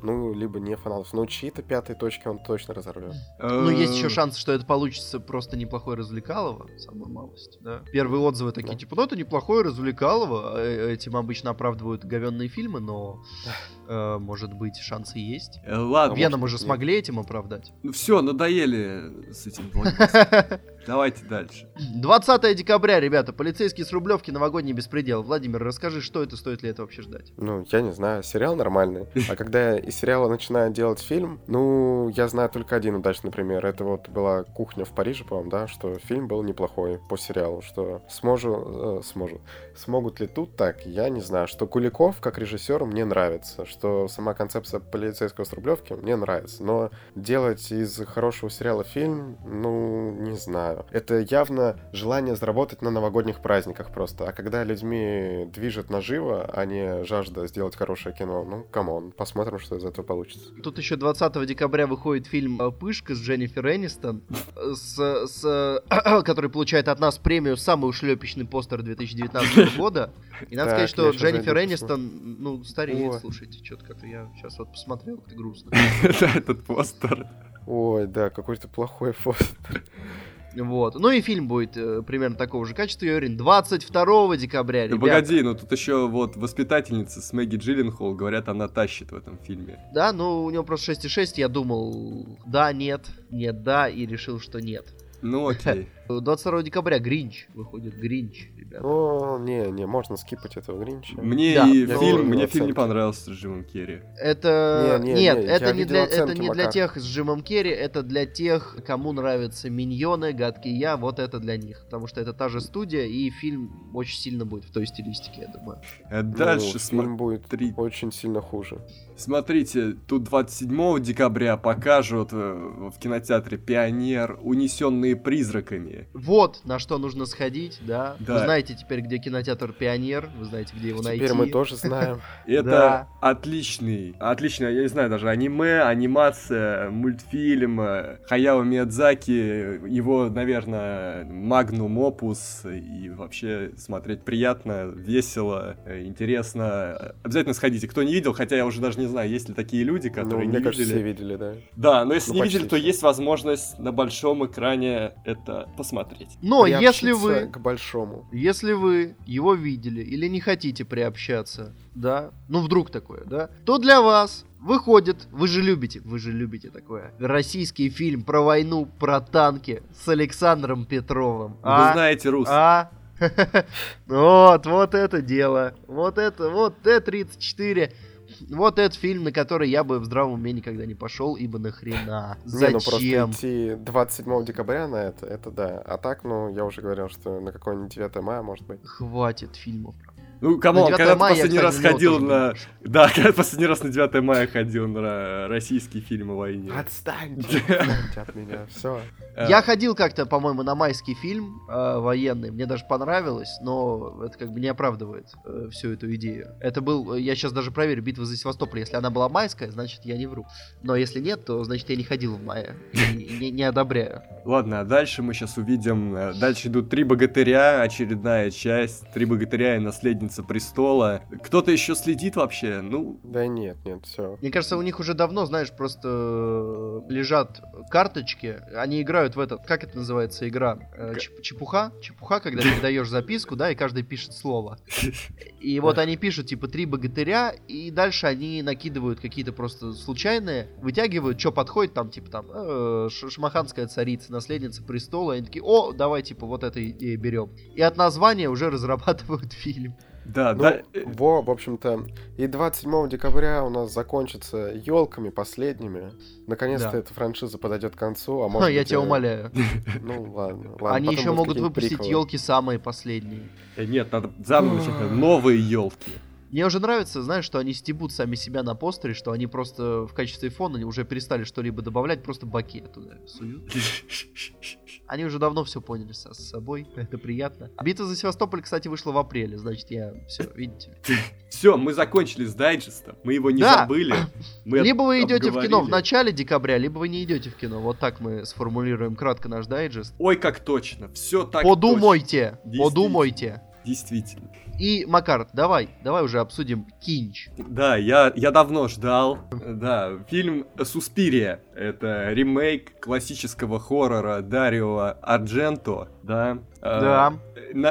Ну, либо не фанатов. Но чьи-то пятые точки он точно разорвет. Ну, есть еще Э, шанс, что это получится просто неплохое развлекалово, самая малость, да. Первые отзывы такие, Да. типа, ну это неплохое развлекалово, э, этим обычно оправдывают говенные фильмы, но, э, может быть, шансы есть. э, Ладно, Веном может мы же быть, нет. смогли этим оправдать. все, надоели с этим. Давайте дальше. 20 декабря, ребята, полицейский с Рублевки, новогодний беспредел. Владимир, расскажи, что это, стоит ли это вообще ждать? Ну, я не знаю, сериал нормальный. А когда из сериала начинают делать фильм, ну, я знаю только один удачный пример. Это вот была «Кухня в Париже», по-моему, да, что фильм был неплохой по сериалу, что сможу, э, сможу, смогут ли тут так, я не знаю. Что Куликов, как режиссер, мне нравится, что сама концепция полицейского с Рублевки мне нравится, но делать из хорошего сериала фильм, ну, не знаю. Это явно желание заработать на новогодних праздниках просто. А когда людьми движет нажива, а не жажда сделать хорошее кино, ну, come on, посмотрим, что из этого получится. Тут еще 20 декабря выходит фильм «Пышка» с Дженнифер Энистон, э, с, с, который получает от нас премию «Самый ушлепечный постер 2019 года». И надо Так, сказать, что Дженнифер Энистон, ну, стареет, слушайте, что-то как-то я сейчас вот посмотрел, как грустно. Да, этот постер. Ой, да, какой-то плохой фото. Вот. Ну и фильм будет э, примерно такого же качества, я уверен, 22 декабря, Ну ребята. погоди, ну тут еще вот воспитательница с Мэгги Джилленхол, говорят, она тащит в этом фильме. Да, ну у него просто 6,6, я думал, да, нет, нет, да, и решил, что нет. Ну окей. 22 декабря Гринч выходит, Гринч, ребята. О, не, не, можно скипать этого Гринча. Мне Да, и фильм, мне оценки. фильм не понравился с Джимом Керри. Это Не, не, нет, не, это не для это не для тех с Джимом Керри, это для тех, кому нравятся миньоны, гадкий я, вот это для них, потому что это та же студия и фильм очень сильно будет в той стилистике, я думаю. Ну, Дальше фильм будет очень сильно хуже. Смотрите, тут 27 декабря покажут э, в кинотеатре «Пионер. Унесенные призраками». Вот на что нужно сходить, да. Да. Знаете теперь, где кинотеатр Пионер, вы знаете, где его найти. Теперь мы тоже знаем. Это отличный, отличный, я не знаю, даже аниме, анимация, мультфильм. э, Хаяо Миядзаки, его, наверное, магнум опус, и вообще смотреть приятно, весело, э, интересно. Обязательно сходите. Кто не видел, хотя я уже даже не знаю, есть ли такие люди, Ну, которые не кажется, все видели. видели, да. Да, но если Ну, не видели, то есть возможность на большом экране это посмотреть. Но если вы к большому. Если вы его видели или не хотите приобщаться, да, ну вдруг такое, да, то для вас выходит, вы же любите, вы же любите такое, российский фильм про войну, про танки с Александром Петровым. Вы А? знаете, Рус, А? Вот, вот это дело. Вот это, вот Т-34. Вот этот фильм, на который я бы в здравом уме никогда не пошел, ибо нахрена? Не, ну просто Зачем? идти 27 декабря на это, это да. А так, ну, я уже говорил, что на какое-нибудь 9 мая, может быть. Хватит фильмов. Ну, 9 когда ты последний раз ходил на... Да, когда последний раз на 9 мая ходил на российский фильм о войне. Отстаньте от меня, все. Э, Я ходил как-то, по-моему, на майский фильм э, военный. Мне даже понравилось, но это как бы не оправдывает э, всю эту идею. Это был, я сейчас даже проверю, битва за Севастополь. Если она была майская, значит я не вру. Но если нет, то значит я не ходил в мае. Не, одобряю. Ладно, а дальше мы сейчас увидим... Дальше идут «Три богатыря», очередная часть. «Три богатыря» и «Наследница престола». Кто-то еще следит вообще? Ну, Да нет, нет, все. Мне кажется, у них уже давно, знаешь, просто э, лежат карточки. Они играют в этот, как это называется игра? Э, чеп- чепуха? Чепуха, когда ты даешь записку, да, и каждый пишет слово. И вот они пишут, типа, три богатыря, и дальше они накидывают какие-то просто случайные, вытягивают, что подходит, там, типа, там, э, ш- шамаханская царица, наследница престола, и они такие, о, давай, типа, вот это и берем. И от названия уже разрабатывают фильм. Да, Ну, да. во, в общем-то, и 27 декабря у нас закончится елками последними. Наконец-то Да. эта франшиза подойдет к концу, а может я тебя э, умоляю. Ну ладно, ладно. Они потом еще могут выпустить елки самые последние. э, Нет, надо заново начать. Новые елки. Мне уже нравится, знаешь, что они стебут сами себя на постере, что они просто в качестве фона они уже перестали что-либо добавлять, просто баки туда суют. Они уже давно все поняли со- с собой, это приятно. Битва за Севастополь, кстати, вышла в апреле, значит, я все, видите. Все, мы закончили с дайджестом. Мы его не Да. забыли. Мы либо вы идете в кино в начале декабря, либо вы не идете в кино. Вот так мы сформулируем кратко наш дайджест. Ой, как точно. Все так Подумайте, подумайте. Действительно. И, Макар, давай, давай уже обсудим Кинч. Да, я, я давно ждал. Да, фильм «Суспирия». Это ремейк классического хоррора Дарио Ардженто, да. Э, Да.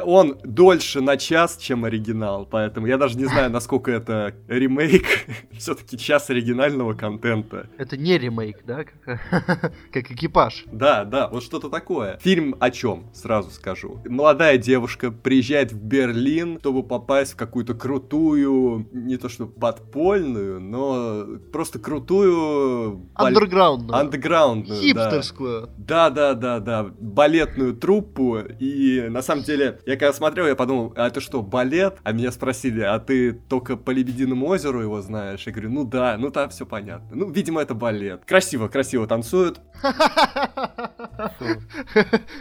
Он дольше на час, чем оригинал, поэтому я даже не знаю, насколько это ремейк. Все-таки час оригинального контента. Это не ремейк, да? Как, как экипаж. Да, да, вот что-то такое. Фильм о чем, сразу скажу. Молодая девушка приезжает в Берлин, чтобы попасть в какую-то крутую, не то что подпольную, но просто крутую... Андерграундную. Андеграундную, да. Хипстерскую. Да, да, да, да, балетную труппу. И на самом деле, я когда смотрел, я подумал, а это что, балет? А меня спросили, а ты только по Лебединому озеру его знаешь? Я говорю, ну да, ну там все понятно. Ну, видимо, это балет. Красиво, красиво танцуют.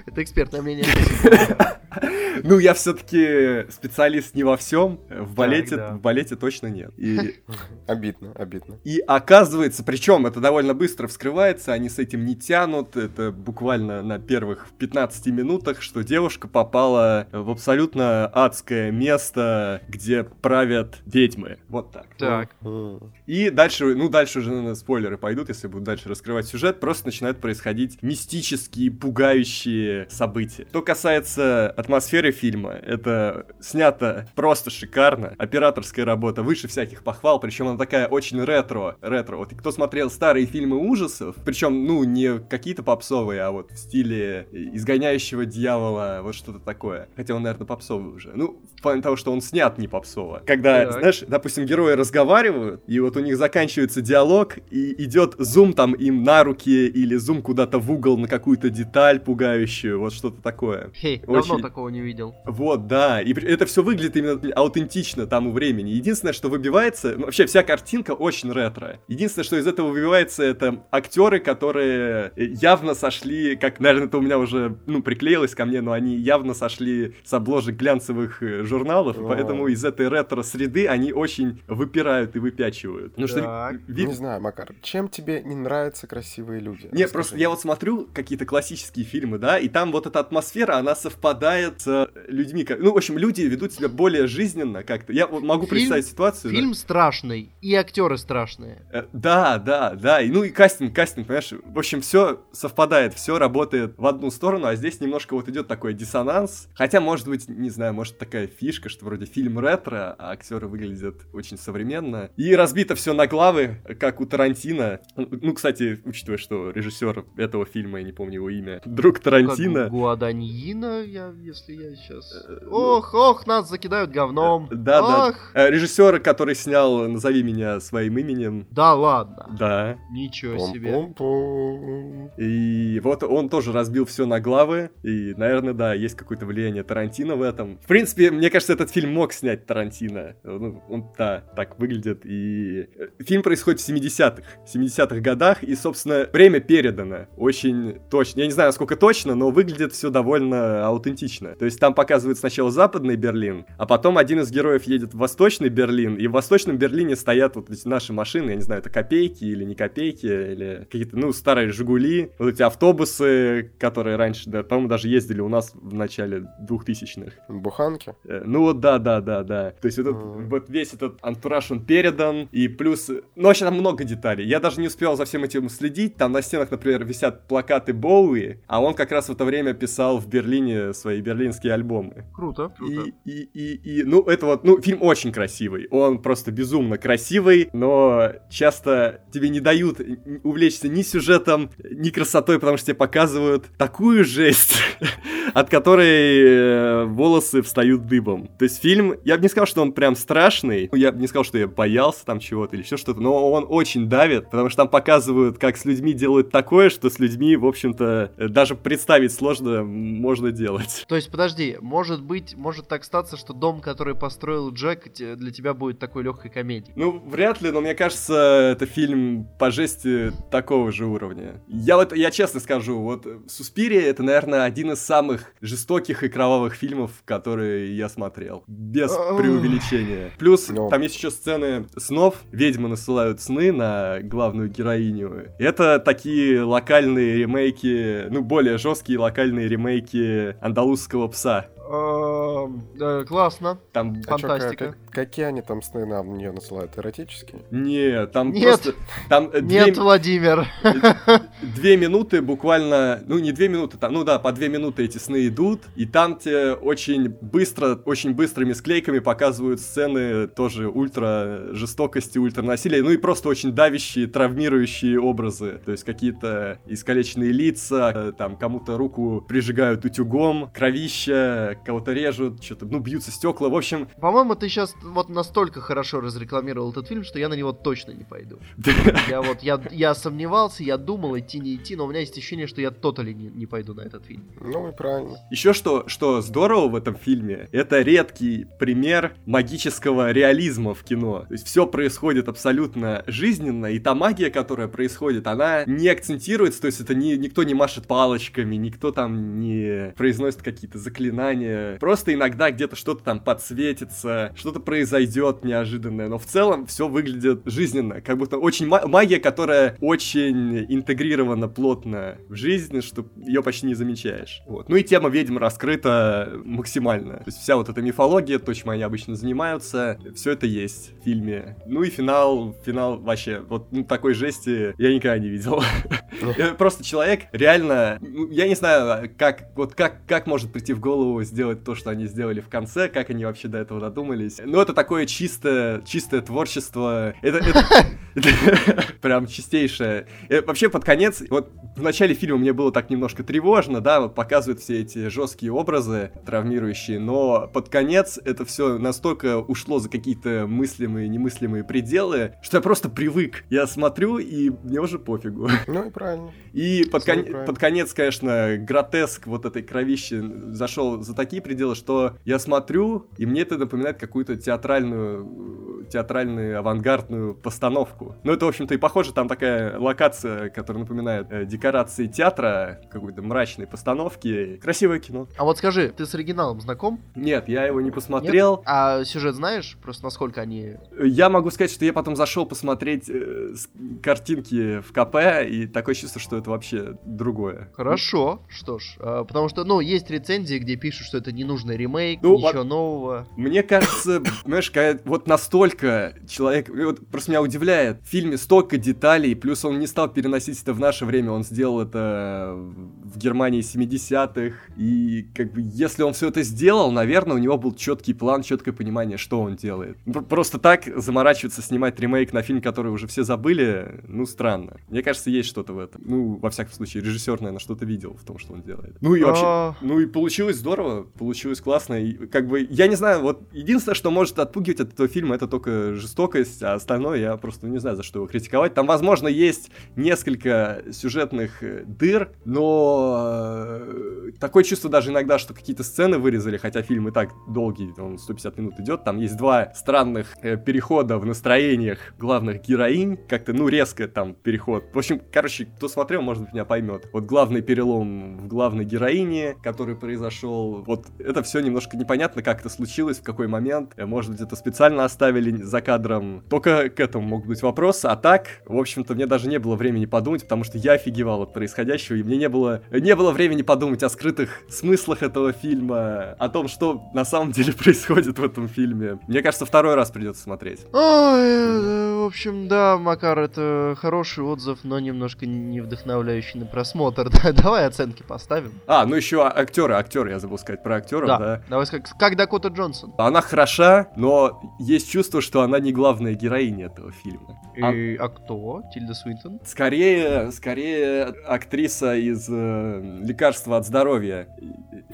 Это экспертное мнение. Ну, я все-таки специалист не во всем. В балете, да. в балете точно нет. И, Обидно, обидно. и оказывается, причем это довольно быстро вскрывается, они с этим не тянут. Это буквально на первых 15 минутах, что девушка попала в абсолютно адское место, где правят ведьмы. Вот так. Так. М. И дальше, ну дальше уже, наверное, спойлеры пойдут, если буду дальше раскрывать сюжет, просто начинают происходить мистические, пугающие события. Что касается атмосферы фильма, это снято просто шикарно, операторская работа выше всяких похвал, причем она такая очень ретро, ретро. Вот кто смотрел старые фильмы ужасов, причем, ну, не какие-то попсовые, а вот в стиле изгоняющего дьявола, вот что-то такое. Хотя он, наверное, попсовый уже. Ну, в плане того, что он снят не попсово. Когда, Так. знаешь, допустим, герои разговаривают, и вот у них заканчивается диалог, и идет зум там им на руки, или зум куда-то в угол на какую-то деталь пугающую, вот что-то такое. Хей, давно Очень- такого не видел. Вот, да, и это все выглядит именно аутентично тому времени. Единственное, что выбивается, ну, вообще вся картинка очень ретро. Единственное, что из этого выбивается, это актеры, которые э, явно сошли, как, наверное, это у меня уже, ну, приклеилось ко мне, но они явно сошли с обложек глянцевых э, журналов, и О. поэтому из этой ретро-среды они очень выпирают и выпячивают. Ну что, Так. ви- Не знаю, Макар, чем тебе не нравятся красивые люди? не, Расскажи просто я вот смотрю какие-то классические фильмы, да, и там вот эта атмосфера, она совпадает с людьми. как- Ну, в общем, люди ведут себя более жизненно как-то. Я вот могу Фильм- представить ситуацию. да. Фильм страшный, и актеры страшные. Э, Да, да, да. И, ну и кастинг, кастинг, понимаешь? В общем, все совпадает, все работает в одну сторону, а здесь немножко вот идет такой диссонанс. Хотя, может быть, не знаю, может такая фишка, что вроде фильм ретро, а актеры выглядят очень современно. И разбито все на главы, как у Тарантино. Ну, кстати, учитывая, что режиссер этого фильма, я не помню его имя, друг Тарантино. Как Гуаданьина, я, если я сейчас... Э, Ох, ох, нас закидают говном. Да, да. Ох. Э, Режиссер, который снял «Назови меня своим именем». Да ладно. Да. Ничего себе. И вот он тоже разбил все на главы. И, наверное, да, есть какое-то влияние Тарантино в этом. В принципе, мне кажется, этот фильм мог снять Тарантино. Ну, он, да, так выглядит. И э, фильм происходит в 70-х. 70-х годах. И, собственно, время передано очень точно. Я не знаю, насколько точно, но выглядит все довольно аутентично. То есть там показывают сначала западный Берлин, а потом один из героев едет в восточный Берлин, и в восточном Берлине стоят вот эти наши машины, я не знаю, это копейки или не копейки, или какие-то, ну, старые Жигули, вот эти автобусы, которые раньше, да, по-моему, даже ездили у нас в начале 2000-х. Буханки? Э, Ну вот да, да, да, да. То есть вот, этот- Мгм. вот весь этот антураж он передан, и плюс... Ну вообще там много деталей. Я даже не успел за всем этим следить. Там на стенах, например, висят плакаты Боуи, а он как раз в это время писал в Берлине свои берлинские альбомы. Круто. круто. И, и, и, и, ну, это вот, ну, фильм очень красивый. Он просто безумно красивый, но часто тебе не дают увлечься ни сюжетом, ни красотой, потому что тебе показывают такую жесть, от которой э, волосы встают дыбом. То есть фильм, я бы не сказал, что он прям страшный, я бы не сказал, что я боялся там чего-то или еще что-то, но он очень давит, потому что там показывают, как с людьми делают такое, что с людьми, в общем-то, даже представить сложно можно делать. То есть, подожди, может быть, может так статься, что дом, который построил Джек, для тебя будет такой легкой комедией. Ну, вряд ли, но мне кажется, это фильм по жести такого же уровня. Я вот, я честно скажу, вот «Суспирия» — это, наверное, один из самых жестоких и кровавых фильмов, которые я смотрел. Без Ах. преувеличения. Плюс, Ну. там есть еще сцены снов. Ведьмы насылают сны на главную героиню. Это такие локальные ремейки, ну, более жесткие локальные ремейки «Андалузского пса». Э, классно. Там А чё, Фантастика. как- какие они там сны на нее насылают? Эротические? Нет, там Нет. просто... Там э, две, Нет, Владимир. две минуты буквально... Ну, не две минуты, там, ну да, по две минуты эти сны идут, и там тебе очень быстро, очень быстрыми склейками показывают сцены тоже ультра жестокости, ультра насилия, ну и просто очень давящие, травмирующие образы. То есть какие-то искалеченные лица, э, там кому-то руку прижигают утюгом, кровища, кого-то режут, что-то, ну, бьются стекла. В общем, По-моему, ты сейчас вот настолько хорошо разрекламировал этот фильм, что я на него точно не пойду. Я вот, я, я сомневался, я думал, идти, не идти, но у меня есть ощущение, что я тотали не, не пойду на этот фильм. Ну и правильно. Еще что, что здорово в этом фильме, это редкий пример магического реализма в кино. То есть все происходит абсолютно жизненно, и та магия, которая происходит, она не акцентируется, то есть это не, никто не машет палочками, никто там не произносит какие-то заклинания. Просто иногда где-то что-то там подсветится, что-то произойдет неожиданное, но в целом все выглядит жизненно, как будто очень ма- магия, которая очень интегрирована плотно в жизнь, что ее почти не замечаешь. Вот. Ну и тема ведьм раскрыта максимально. То есть вся вот эта мифология, то, чем они обычно занимаются, все это есть в фильме. Ну и финал, финал вообще, вот ну, такой жести я никогда не видел. Я Просто человек реально, ну, я не знаю, как, вот как, как может прийти в голову сделать то, что они сделали в конце, как они вообще до этого додумались. Ну, это такое чистое, чистое творчество. Это, это- прям чистейшее. Э, Вообще, под конец, вот в начале фильма мне было так немножко тревожно, да, вот показывают все эти жесткие образы травмирующие, но под конец это все настолько ушло за какие-то мыслимые, немыслимые пределы, что я просто привык. Я смотрю, и мне уже пофигу. Ну и правильно. И под, кон- под конец, конечно, гротеск вот этой кровищи зашел за такие пределы, что я смотрю, и мне это напоминает какую-то театральную, э, театральную авангардную постановку. Ну, это, в общем-то, и похоже, там такая локация, которая напоминает э, декорации театра, какой-то мрачной постановки. Красивое кино. А вот скажи, ты с оригиналом знаком? Нет, я его не Нет? посмотрел. А сюжет знаешь? Просто насколько они... Я могу сказать, что я потом зашел посмотреть э, картинки в КП, и такое чувство, что это вообще другое. Хорошо, что ж. а, потому что, ну, есть рецензии, где пишут, что это ремейк, Ну, ничего во- нового. Мне кажется, знаешь, когда вот настолько человек, вот просто меня удивляет, в фильме столько деталей, плюс он не стал переносить это в наше время, он сделал это в Германии 70-х, и как бы если он все это сделал, наверное, у него был четкий план, четкое понимание, что он делает. Пр- Просто так заморачиваться, снимать ремейк на фильм, который уже все забыли, ну, странно. Мне кажется, есть что-то в этом. Ну, во всяком случае, режиссер, наверное, что-то видел в том, что он делает. Ну и вообще, А, ну и получилось здорово, получилось классно. И как бы, я не знаю, вот единственное, что может отпугивать от этого фильма, это только жестокость, а остальное я просто не знаю, за что его критиковать. Там, возможно, есть несколько сюжетных э, дыр, но э, такое чувство даже иногда, что какие-то сцены вырезали, хотя фильм и так долгий, он 150 минут идет, там есть два странных э, перехода в настроениях главных героинь, как-то, ну, резко там переход. В общем, короче, кто смотрел, может быть, меня поймет. Вот главный перелом в главной героине, который произошел, вот это все немножко непонятно, как это случилось, в какой момент. Э, Может быть, это специально оставили за кадром. Только к этому могут быть вопросы. А так, в общем-то, мне даже не было времени подумать, потому что я офигевал от происходящего, и мне не было, не было времени подумать о скрытых смыслах этого фильма, о том, что на самом деле происходит в этом фильме. Мне кажется, второй раз придется смотреть. Ой, э, в общем, да, Макар, это хороший отзыв, но немножко не вдохновляющий на просмотр. Да, Давай оценки поставим. А, ну еще актеры, актеры, я забыл сказать про актеров, да. Давай как, как Дакота Джонсон. Она хороша, но есть чувство, что она не главная героиня этого фильма. А- И, а кто? Тильда Свинтон? Скорее, скорее актриса из э, «Лекарства от здоровья».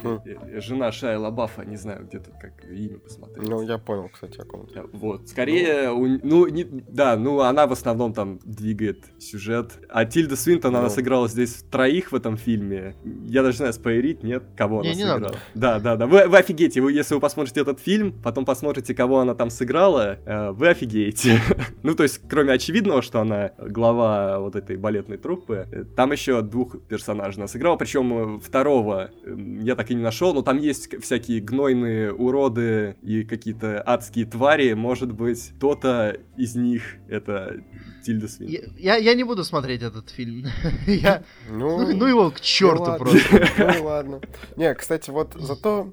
Хм. Э, Жена Шая Лабафа, не знаю, где-то как имя посмотреть. Ну, я понял, кстати, о ком Э, Вот, скорее, у- ну, не- да, ну, она в основном там двигает сюжет. А Тильда Свинтон, она Ну. сыграла здесь троих в этом фильме. Я даже не знаю, спойлерить, нет, кого Не, она не сыграла. надо. Да, да, да, вы, вы офигеете, вы, если вы посмотрите этот фильм, потом посмотрите, кого она там сыграла, э, вы офигеете. ну, то есть, кроме очевидного, что она глава вот этой балетной труппы, э, там еще двух персонажей она сыграла, причем э, второго э, я так и не нашел, но там есть всякие гнойные уроды и какие-то адские твари, может быть, кто-то из них это Тильда Свинтон. Я, я, я не буду смотреть этот фильм. Я, Ну, ну, ну его к черту ладно. просто. Ну ладно. Не, кстати, вот зато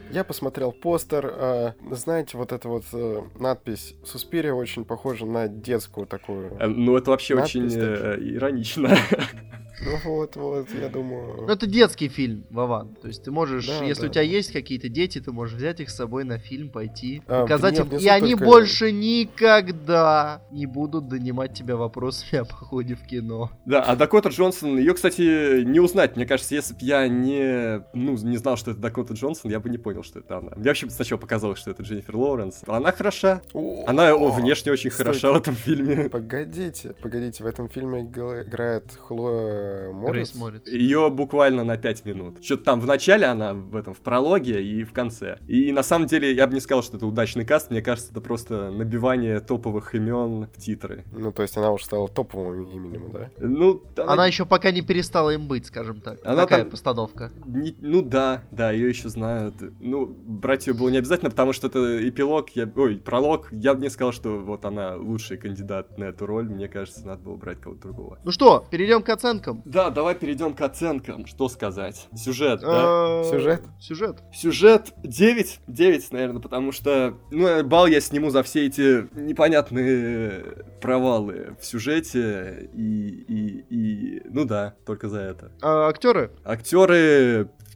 Я посмотрел постер. э, знаете, вот эта вот э, надпись Суспирия очень похожа на детскую такую. Э, Ну, это вообще Надпись очень э, иронично. Ну вот, вот, я думаю... Ну, это детский фильм, Вован. То есть ты можешь, Да, если да, у тебя да. есть какие-то дети, ты можешь взять их с собой на фильм, пойти, А, показать нет, им. И они только- больше никогда не будут донимать тебя вопросами о походе в кино. Да, а Дакота Джонсон, ее, кстати, не узнать. Мне кажется, если бы я не, ну, не знал, что это Дакота Джонсон, я бы не понял, что это она. Мне вообще сначала показалось, что это Дженнифер Лоуренс. Она хороша. О, Она о, внешне очень стойте. хороша в этом фильме. Погодите, погодите, в этом фильме играет Хлоя Моррис. Грейс Моррис. Ее буквально на 5 минут. Что-то там в начале она в этом, в прологе и в конце. И на самом деле я бы не сказал, что это удачный каст. Мне кажется, это просто набивание топовых имен в титры. Ну, то есть она уже стала топовым именем, да? Ну, Она еще пока не перестала им быть, скажем так. Она Такая там- постановка. Не- ну да, да, ее еще знают. Ну, брать ее было не обязательно, потому что это эпилог, я, ой, пролог. Я бы не сказал, что вот она лучший кандидат на эту роль. Мне кажется, надо было брать кого-то другого. Ну что, перейдем к оценкам. Да, давай перейдем к оценкам. Что сказать? Сюжет, да? Э, Сюжет? Сюжет. Сюжет 9, 9, наверное, потому что, ну, бал я сниму за все эти непонятные провалы в сюжете и, и, и, ну да, только за это. А, актеры? Актеры...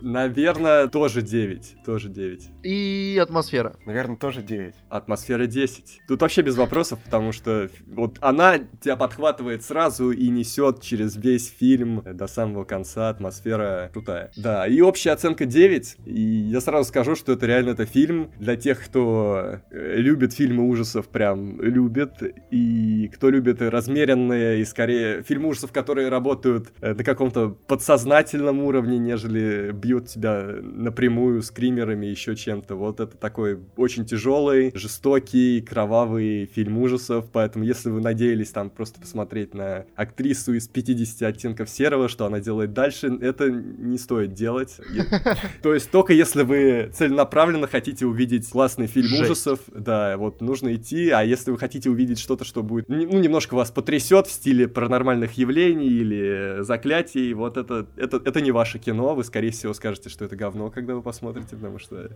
Наверное, тоже 9. Тоже 9. И атмосфера. Наверное, тоже 9. Атмосфера 10. Тут вообще без вопросов, потому что вот она тебя подхватывает сразу и несет через весь фильм до самого конца. Атмосфера крутая. Да, и общая оценка 9. И я сразу скажу, что это реально это фильм для тех, кто э, любит фильмы ужасов, прям любит. И кто любит размеренные и скорее фильмы ужасов, которые работают э, на каком-то подсознательном уровне, нежели бьют тебя напрямую скримерами, еще чем-то. Вот это такой очень тяжелый, жестокий, кровавый фильм ужасов. Поэтому, если вы надеялись там просто посмотреть на актрису из 50 оттенков серого, что она делает дальше, это не стоит делать. То есть только если вы целенаправленно хотите увидеть классный фильм ужасов, да, вот нужно идти. А если вы хотите увидеть что-то, что будет, ну, немножко вас потрясет в стиле паранормальных явлений или заклятий, вот это, это, это не ваше кино, вы, скорее всего, скажете, что это говно, когда вы посмотрите, потому что...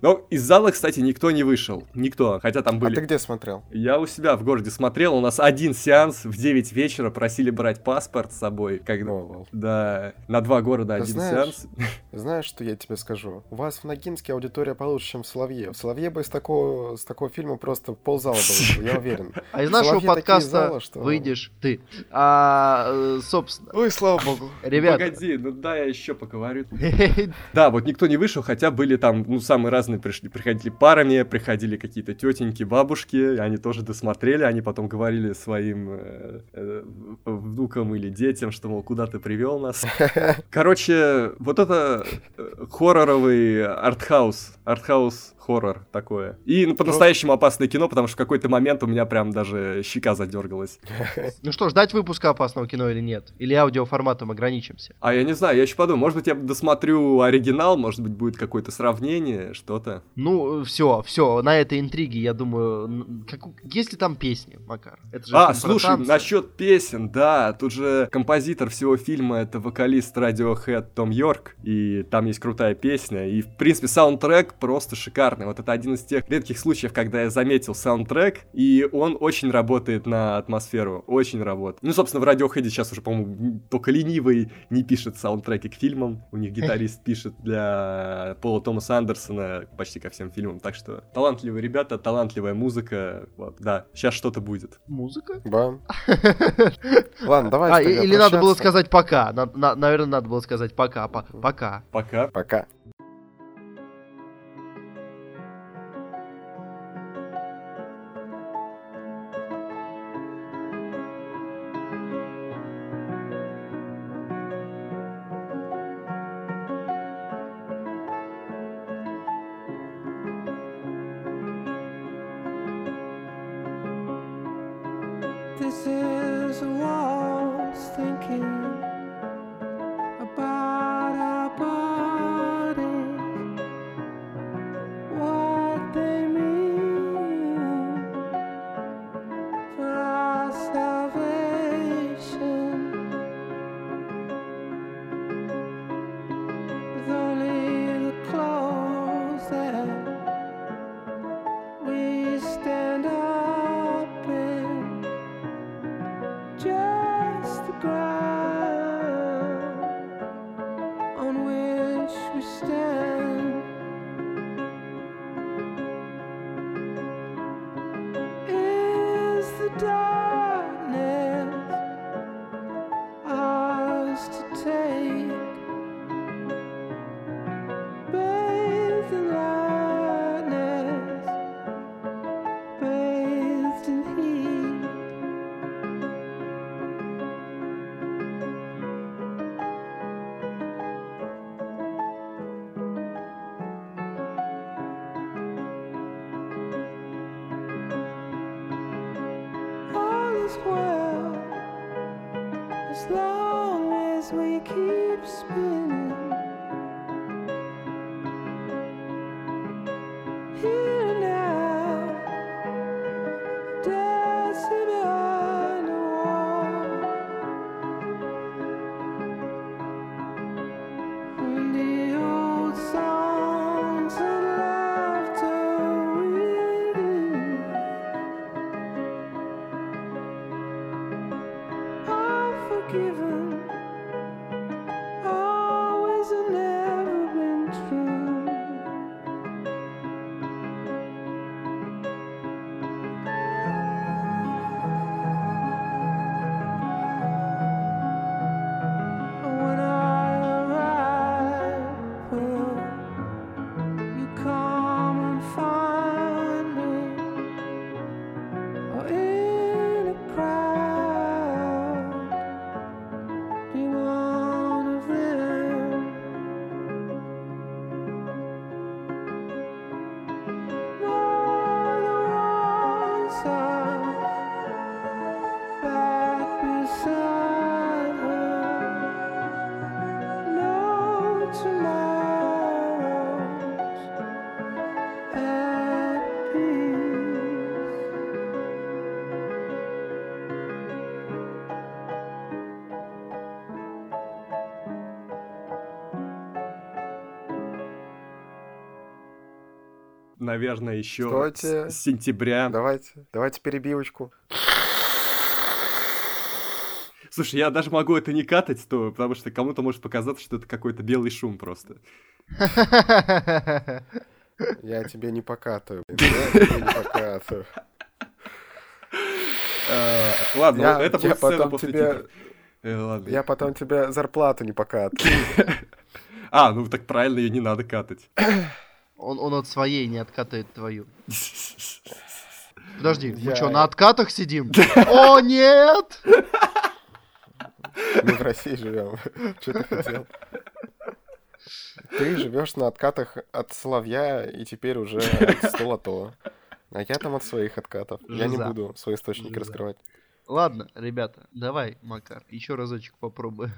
Но из зала, кстати, никто не вышел. Никто. Хотя там А были... ты где смотрел? Я у себя в городе смотрел, у нас один сеанс в 9 вечера, просили брать паспорт с собой. Когда... О. Да, на два города Ты один знаешь, сеанс. Знаешь, что я тебе скажу? У вас в Ногинске аудитория получше, чем в Соловье. В Соловье бы из такого, с такого фильма просто ползала бы, вышло, я уверен. А из нашего подкаста выйдешь ты. А, э, собственно, Ой, слава богу. ребята. Погоди, ну да, я еще поговорю. Да, вот никто не вышел, хотя были там, ну, самые разные пришли. Приходили парами, приходили какие-то тетеньки, бабушки, они тоже досмотрели, они потом говорили своим э, э, внукам или детям, что, мол, куда ты привел нас. Короче, вот это э, хорроровый артхаус, артхаус хоррор такое. И ну, по-настоящему опасное кино, потому что в какой-то момент у меня прям даже щека задергалась. Ну что, ждать выпуска опасного кино или нет? Или аудиоформатом ограничимся? А я не знаю, я еще подумал, может быть, я досмотрю оригинал, может быть, будет какое-то сравнение, что-то. Ну, все, все, на этой интриге, я думаю, как, есть ли там песни, Макар? Это же А, слушай, насчет песен, да, тут же композитор всего фильма это вокалист Radiohead Том Йорк, и там есть крутая песня, и, в принципе, саундтрек просто шикарный. Вот это один из тех редких случаев, когда я заметил саундтрек, и он очень работает на атмосферу, очень работает. Ну, собственно, в Radiohead сейчас уже, по-моему, только ленивый не пишет саундтреки к фильмам, у них гитарист пишет для Пола Томаса Андерсона почти ко всем фильмам, так что талантливые ребята, талантливая музыка, вот, да, сейчас что-то будет. Музыка? Бам. Ладно, давай. А, или надо было сказать пока. На- на- наверное, надо было сказать пока. по- пока. Пока. Пока. Наверное, еще Стойте. с сентября. Давайте, давайте перебивочку. Слушай, я даже могу это не катать, то, потому что кому-то может показаться, что это какой-то белый шум просто. Я тебе не покатываю. блин, Я тебе не покатываю. Э, Ладно, это будет сцена после титров. Э. Я потом тебе зарплату не покатываю. А, ну так правильно, ее не надо катать. Он, он от своей не откатает твою. Подожди, мы Я- что, на откатах сидим? О, нет! Мы в России живем. Что ты хотел? Ты живешь на откатах от Соловья и теперь уже от Столото. А я там от своих откатов. Я не Жиза. буду свой источник Жиза. раскрывать. Ладно, ребята, давай, Макар, еще разочек попробуем.